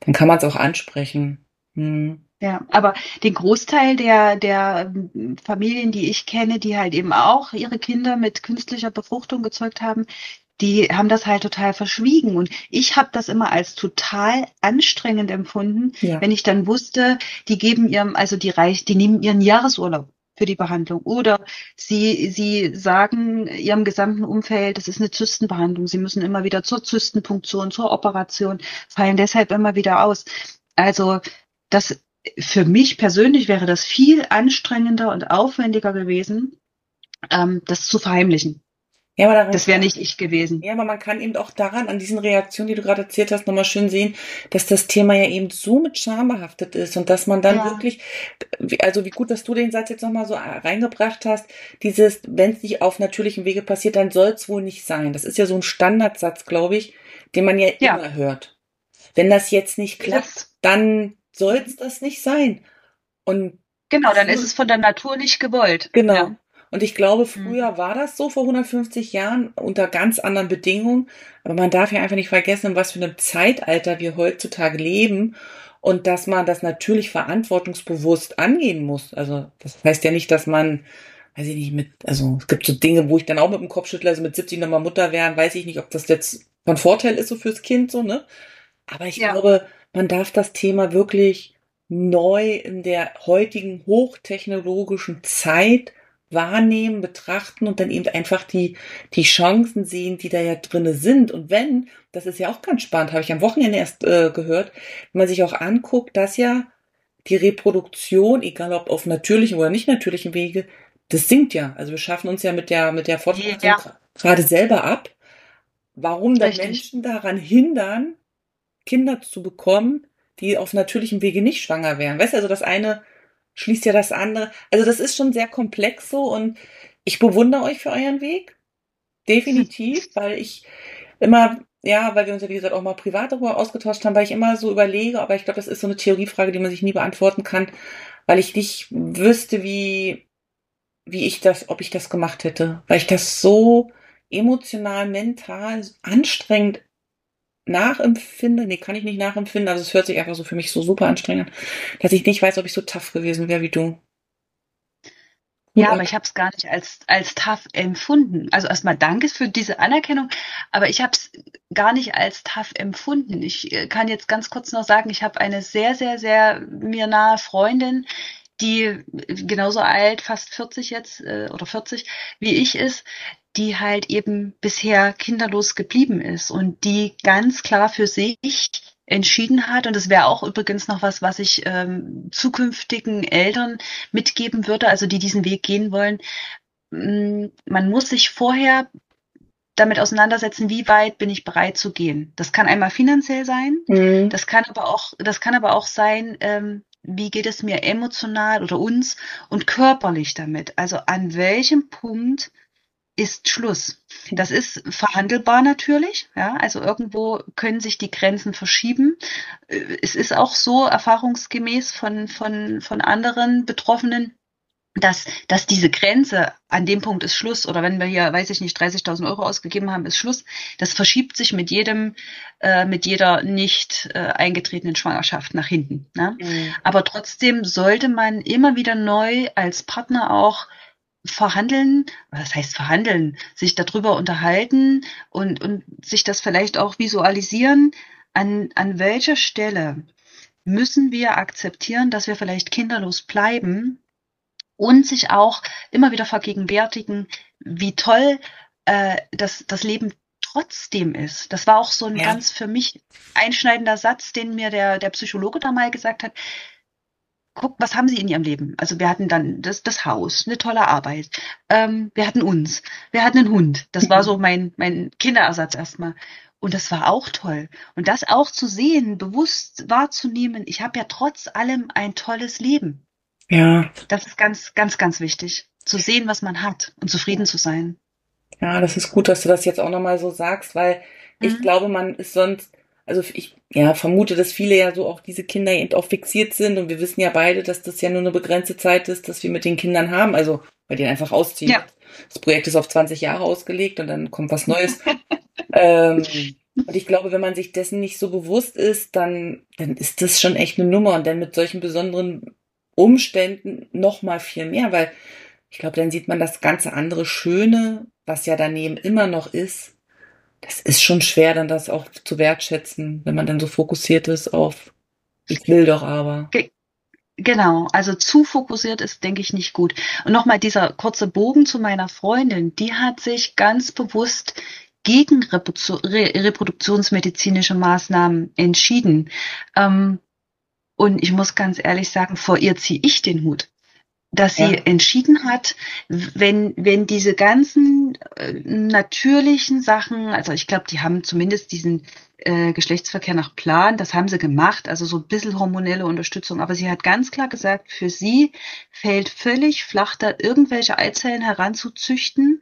S1: Dann kann man es auch ansprechen. Hm.
S2: Ja, aber den Großteil der, der ähm, Familien, die ich kenne, die halt eben auch ihre Kinder mit künstlicher Befruchtung gezeugt haben, die haben das halt total verschwiegen. Und ich habe das immer als total anstrengend empfunden, ja. wenn ich dann wusste, die geben ihrem, also die reich, die nehmen ihren Jahresurlaub für die Behandlung. Oder sie, sie sagen ihrem gesamten Umfeld, das ist eine Zystenbehandlung. Sie müssen immer wieder zur Zystenpunktion, zur Operation, fallen deshalb immer wieder aus. Also das für mich persönlich wäre das viel anstrengender und aufwendiger gewesen, ähm, das zu verheimlichen. Ja, aber daran das wäre nicht ich gewesen.
S1: Ja, aber man kann eben auch daran, an diesen Reaktionen, die du gerade erzählt hast, nochmal schön sehen, dass das Thema ja eben so mit Scham behaftet ist und dass man dann ja. wirklich, also wie gut, dass du den Satz jetzt nochmal so reingebracht hast, dieses, wenn es nicht auf natürlichem Wege passiert, dann soll es wohl nicht sein. Das ist ja so ein Standardsatz, glaube ich, den man ja, ja, immer hört. Wenn das jetzt nicht klappt, das dann soll es das nicht sein. Und
S2: genau, dann ist es von der Natur nicht gewollt.
S1: Genau. Ja. Und ich glaube, früher mhm. war das so vor 150 Jahren unter ganz anderen Bedingungen. Aber man darf ja einfach nicht vergessen, in was für einem Zeitalter wir heutzutage leben und dass man das natürlich verantwortungsbewusst angehen muss. Also das heißt ja nicht, dass man, weiß ich nicht, mit, also es gibt so Dinge, wo ich dann auch mit dem Kopf schüttle, also mit 70 nochmal Mutter werden, weiß ich nicht, ob das jetzt von Vorteil ist so fürs Kind, so, ne? Aber ich ja. glaube, man darf das Thema wirklich neu in der heutigen hochtechnologischen Zeit wahrnehmen, betrachten und dann eben einfach die, die Chancen sehen, die da ja drinne sind. Und wenn, das ist ja auch ganz spannend, habe ich am Wochenende erst äh, gehört, wenn man sich auch anguckt, dass ja die Reproduktion, egal ob auf natürlichem oder nicht natürlichem Wege, das sinkt ja. Also wir schaffen uns ja mit der, mit der Fortpflanzung ja. gerade selber ab. Warum da Menschen daran hindern, Kinder zu bekommen, die auf natürlichem Wege nicht schwanger wären. Weißt du, also das eine schließt ja das andere. Also das ist schon sehr komplex so und ich bewundere euch für euren Weg. Definitiv, weil ich immer, ja, weil wir uns ja wie gesagt auch mal privat darüber ausgetauscht haben, weil ich immer so überlege, aber ich glaube, das ist so eine Theoriefrage, die man sich nie beantworten kann, weil ich nicht wüsste, wie, wie ich das, ob ich das gemacht hätte, weil ich das so emotional, mental anstrengend nachempfinde, nee, kann ich nicht nachempfinden, also es hört sich einfach so für mich so super anstrengend an, dass ich nicht weiß, ob ich so tough gewesen wäre wie du.
S2: Ja, aber ich habe es gar nicht als, als tough empfunden. Also erstmal danke für diese Anerkennung, aber ich habe es gar nicht als tough empfunden. Ich äh, kann jetzt ganz kurz noch sagen, ich habe eine sehr, sehr, sehr mir nahe Freundin, die genauso alt, fast 40 jetzt äh, oder 40 wie ich ist, die halt eben bisher kinderlos geblieben ist und die ganz klar für sich entschieden hat. Und das wäre auch übrigens noch was, was ich ähm, zukünftigen Eltern mitgeben würde, also die diesen Weg gehen wollen. Mm, man muss sich vorher damit auseinandersetzen, wie weit bin ich bereit zu gehen. Das kann einmal finanziell sein, mhm. das kann aber auch, das kann aber auch sein, ähm, wie geht es mir emotional oder uns und körperlich damit. Also an welchem Punkt ist Schluss. Das ist verhandelbar natürlich, ja, also irgendwo können sich die Grenzen verschieben. Es ist auch so erfahrungsgemäß von, von, von anderen Betroffenen, dass, dass diese Grenze an dem Punkt ist Schluss oder wenn wir hier, weiß ich nicht, 30.000 Euro ausgegeben haben, ist Schluss. Das verschiebt sich mit jedem, äh, mit jeder nicht äh, eingetretenen Schwangerschaft nach hinten. Ne? Mhm. Aber trotzdem sollte man immer wieder neu als Partner auch verhandeln, was heißt verhandeln, sich darüber unterhalten und, und sich das vielleicht auch visualisieren, an, an welcher Stelle müssen wir akzeptieren, dass wir vielleicht kinderlos bleiben und sich auch immer wieder vergegenwärtigen, wie toll äh, das, das Leben trotzdem ist. Das war auch so ein ja. ganz für mich einschneidender Satz, den mir der, der Psychologe da mal gesagt hat. Guck, was haben Sie in Ihrem Leben? Also wir hatten dann das, das Haus, eine tolle Arbeit. Ähm, wir hatten uns, wir hatten einen Hund. Das war so mein, mein Kinderersatz erstmal. Und das war auch toll. Und das auch zu sehen, bewusst wahrzunehmen, ich habe ja trotz allem ein tolles Leben. Ja. Das ist ganz, ganz, ganz wichtig. Zu sehen, was man hat und zufrieden zu sein.
S1: Ja, das ist gut, dass du das jetzt auch nochmal so sagst, weil mhm. ich glaube, man ist sonst, also ich ja, vermute, dass viele ja so auch diese Kinder eben auch fixiert sind und wir wissen ja beide, dass das ja nur eine begrenzte Zeit ist, dass wir mit den Kindern haben, also bei denen einfach ausziehen. Ja. Das Projekt ist auf 20 Jahre ausgelegt und dann kommt was Neues. ähm, und ich glaube, wenn man sich dessen nicht so bewusst ist, dann, dann ist das schon echt eine Nummer. Und dann mit solchen besonderen Umständen noch mal viel mehr, weil ich glaube, dann sieht man das ganze andere Schöne, was ja daneben immer noch ist. Das ist schon schwer, dann das auch zu wertschätzen, wenn man dann so fokussiert ist auf, ich will doch aber.
S2: Genau, also zu fokussiert ist, denke ich, nicht gut. Und nochmal dieser kurze Bogen zu meiner Freundin, die hat sich ganz bewusst gegen reproduktionsmedizinische Maßnahmen entschieden. Ähm, und ich muss ganz ehrlich sagen, vor ihr ziehe ich den Hut. Dass sie ja. entschieden hat, wenn, wenn diese ganzen äh, natürlichen Sachen, also ich glaube, die haben zumindest diesen äh, Geschlechtsverkehr nach Plan, das haben sie gemacht, also so ein bisschen hormonelle Unterstützung, aber sie hat ganz klar gesagt, für sie fällt völlig flach, da irgendwelche Eizellen heranzuzüchten,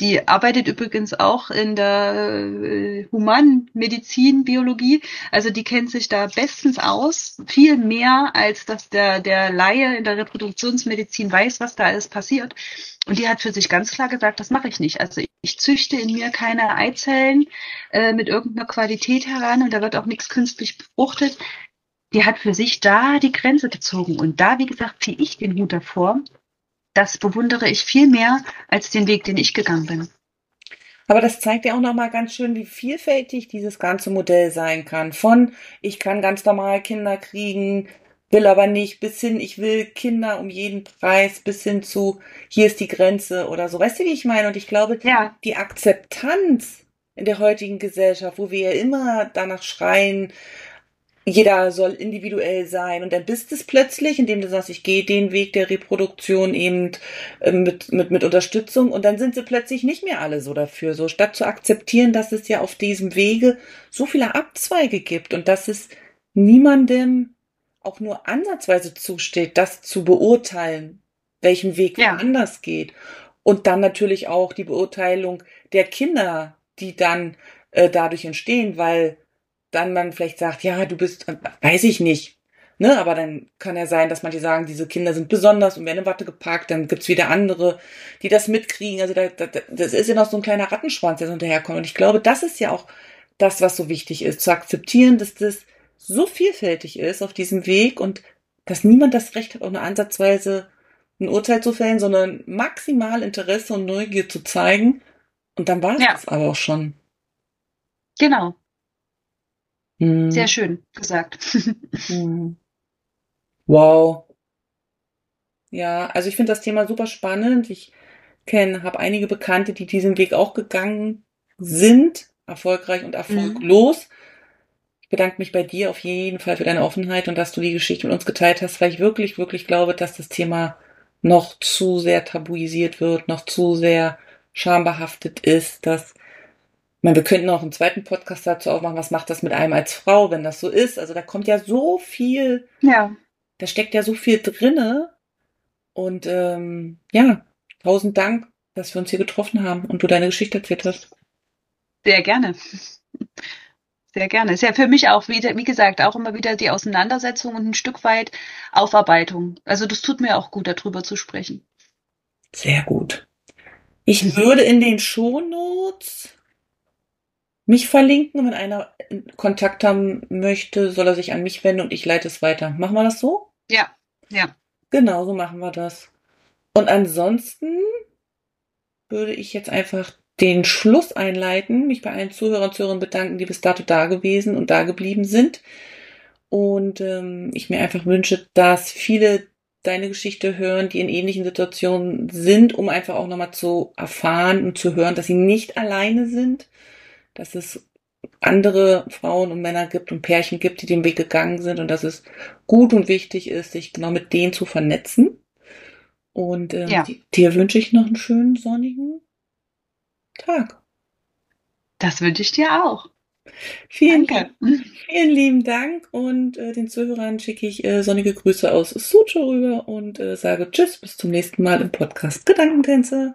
S2: die arbeitet übrigens auch in der äh, Humanmedizin, Biologie. Also die kennt sich da bestens aus. Viel mehr, als dass der, der Laie in der Reproduktionsmedizin weiß, was da alles passiert. Und die hat für sich ganz klar gesagt, das mache ich nicht. Also ich züchte in mir keine Eizellen äh, mit irgendeiner Qualität heran und da wird auch nichts künstlich befruchtet. Die hat für sich da die Grenze gezogen. Und da, wie gesagt, ziehe ich den Hut davor das bewundere ich viel mehr als den Weg, den ich gegangen bin.
S1: Aber das zeigt ja auch nochmal ganz schön, wie vielfältig dieses ganze Modell sein kann. Von ich kann ganz normal Kinder kriegen, will aber nicht, bis hin, ich will Kinder um jeden Preis, bis hin zu, hier ist die Grenze oder so. Weißt du, wie ich meine? Und ich glaube, ja. die Akzeptanz in der heutigen Gesellschaft, wo wir ja immer danach schreien, jeder soll individuell sein und dann bist es plötzlich, indem du sagst, ich gehe den Weg der Reproduktion eben äh, mit, mit, mit Unterstützung und dann sind sie plötzlich nicht mehr alle so dafür. So statt zu akzeptieren, dass es ja auf diesem Wege so viele Abzweige gibt und dass es niemandem auch nur ansatzweise zusteht, das zu beurteilen, welchen Weg ja. anders geht. Und dann natürlich auch die Beurteilung der Kinder, die dann äh, dadurch entstehen, weil dann man vielleicht sagt, ja, du bist, äh, weiß ich nicht. Ne, aber dann kann ja sein, dass manche sagen, diese Kinder sind besonders und werden in Watte gepackt, dann gibt's wieder andere, die das mitkriegen. Also da, da, das ist ja noch so ein kleiner Rattenschwanz, der so hinterherkommt. Und ich glaube, das ist ja auch das, was so wichtig ist, zu akzeptieren, dass das so vielfältig ist auf diesem Weg und dass niemand das Recht hat, auch eine Ansatzweise ein Urteil zu fällen, sondern maximal Interesse und Neugier zu zeigen. Und dann war es ja. aber auch schon.
S2: Genau. Hm. Sehr schön gesagt. Hm.
S1: Wow. Ja, also ich finde das Thema super spannend. Ich kenne, habe einige Bekannte, die diesen Weg auch gegangen sind, erfolgreich und erfolglos. Mhm. Ich bedanke mich bei dir auf jeden Fall für deine Offenheit und dass du die Geschichte mit uns geteilt hast, weil ich wirklich, wirklich glaube, dass das Thema noch zu sehr tabuisiert wird, noch zu sehr schambehaftet ist, dass meine, wir könnten auch einen zweiten Podcast dazu aufmachen, was macht das mit einem als Frau, wenn das so ist. Also da kommt ja so viel, ja. da steckt ja so viel drinne. Und ähm, ja, tausend Dank, dass wir uns hier getroffen haben und du deine Geschichte erzählt hast.
S2: Sehr gerne. Sehr gerne. Ist ja für mich auch wieder, wie gesagt, auch immer wieder die Auseinandersetzung und ein Stück weit Aufarbeitung. Also das tut mir auch gut, darüber zu sprechen.
S1: Sehr gut. Ich würde in den Shownotes mich verlinken. Wenn einer Kontakt haben möchte, soll er sich an mich wenden und ich leite es weiter. Machen wir das so?
S2: Ja, ja.
S1: Genau, so machen wir das. Und ansonsten würde ich jetzt einfach den Schluss einleiten, mich bei allen Zuhörern und Zuhörern bedanken, die bis dato da gewesen und da geblieben sind. Und ähm, ich mir einfach wünsche, dass viele deine Geschichte hören, die in ähnlichen Situationen sind, um einfach auch nochmal zu erfahren und zu hören, dass sie nicht alleine sind, dass es andere Frauen und Männer gibt und Pärchen gibt, die den Weg gegangen sind und dass es gut und wichtig ist, sich genau mit denen zu vernetzen. Und ähm, ja. dir wünsche ich noch einen schönen sonnigen Tag.
S2: Das wünsche ich dir auch.
S1: Vielen, Danke. vielen lieben Dank und äh, den Zuhörern schicke ich äh, sonnige Grüße aus Sucho rüber und äh, sage Tschüss, bis zum nächsten Mal im Podcast Gedankentänze.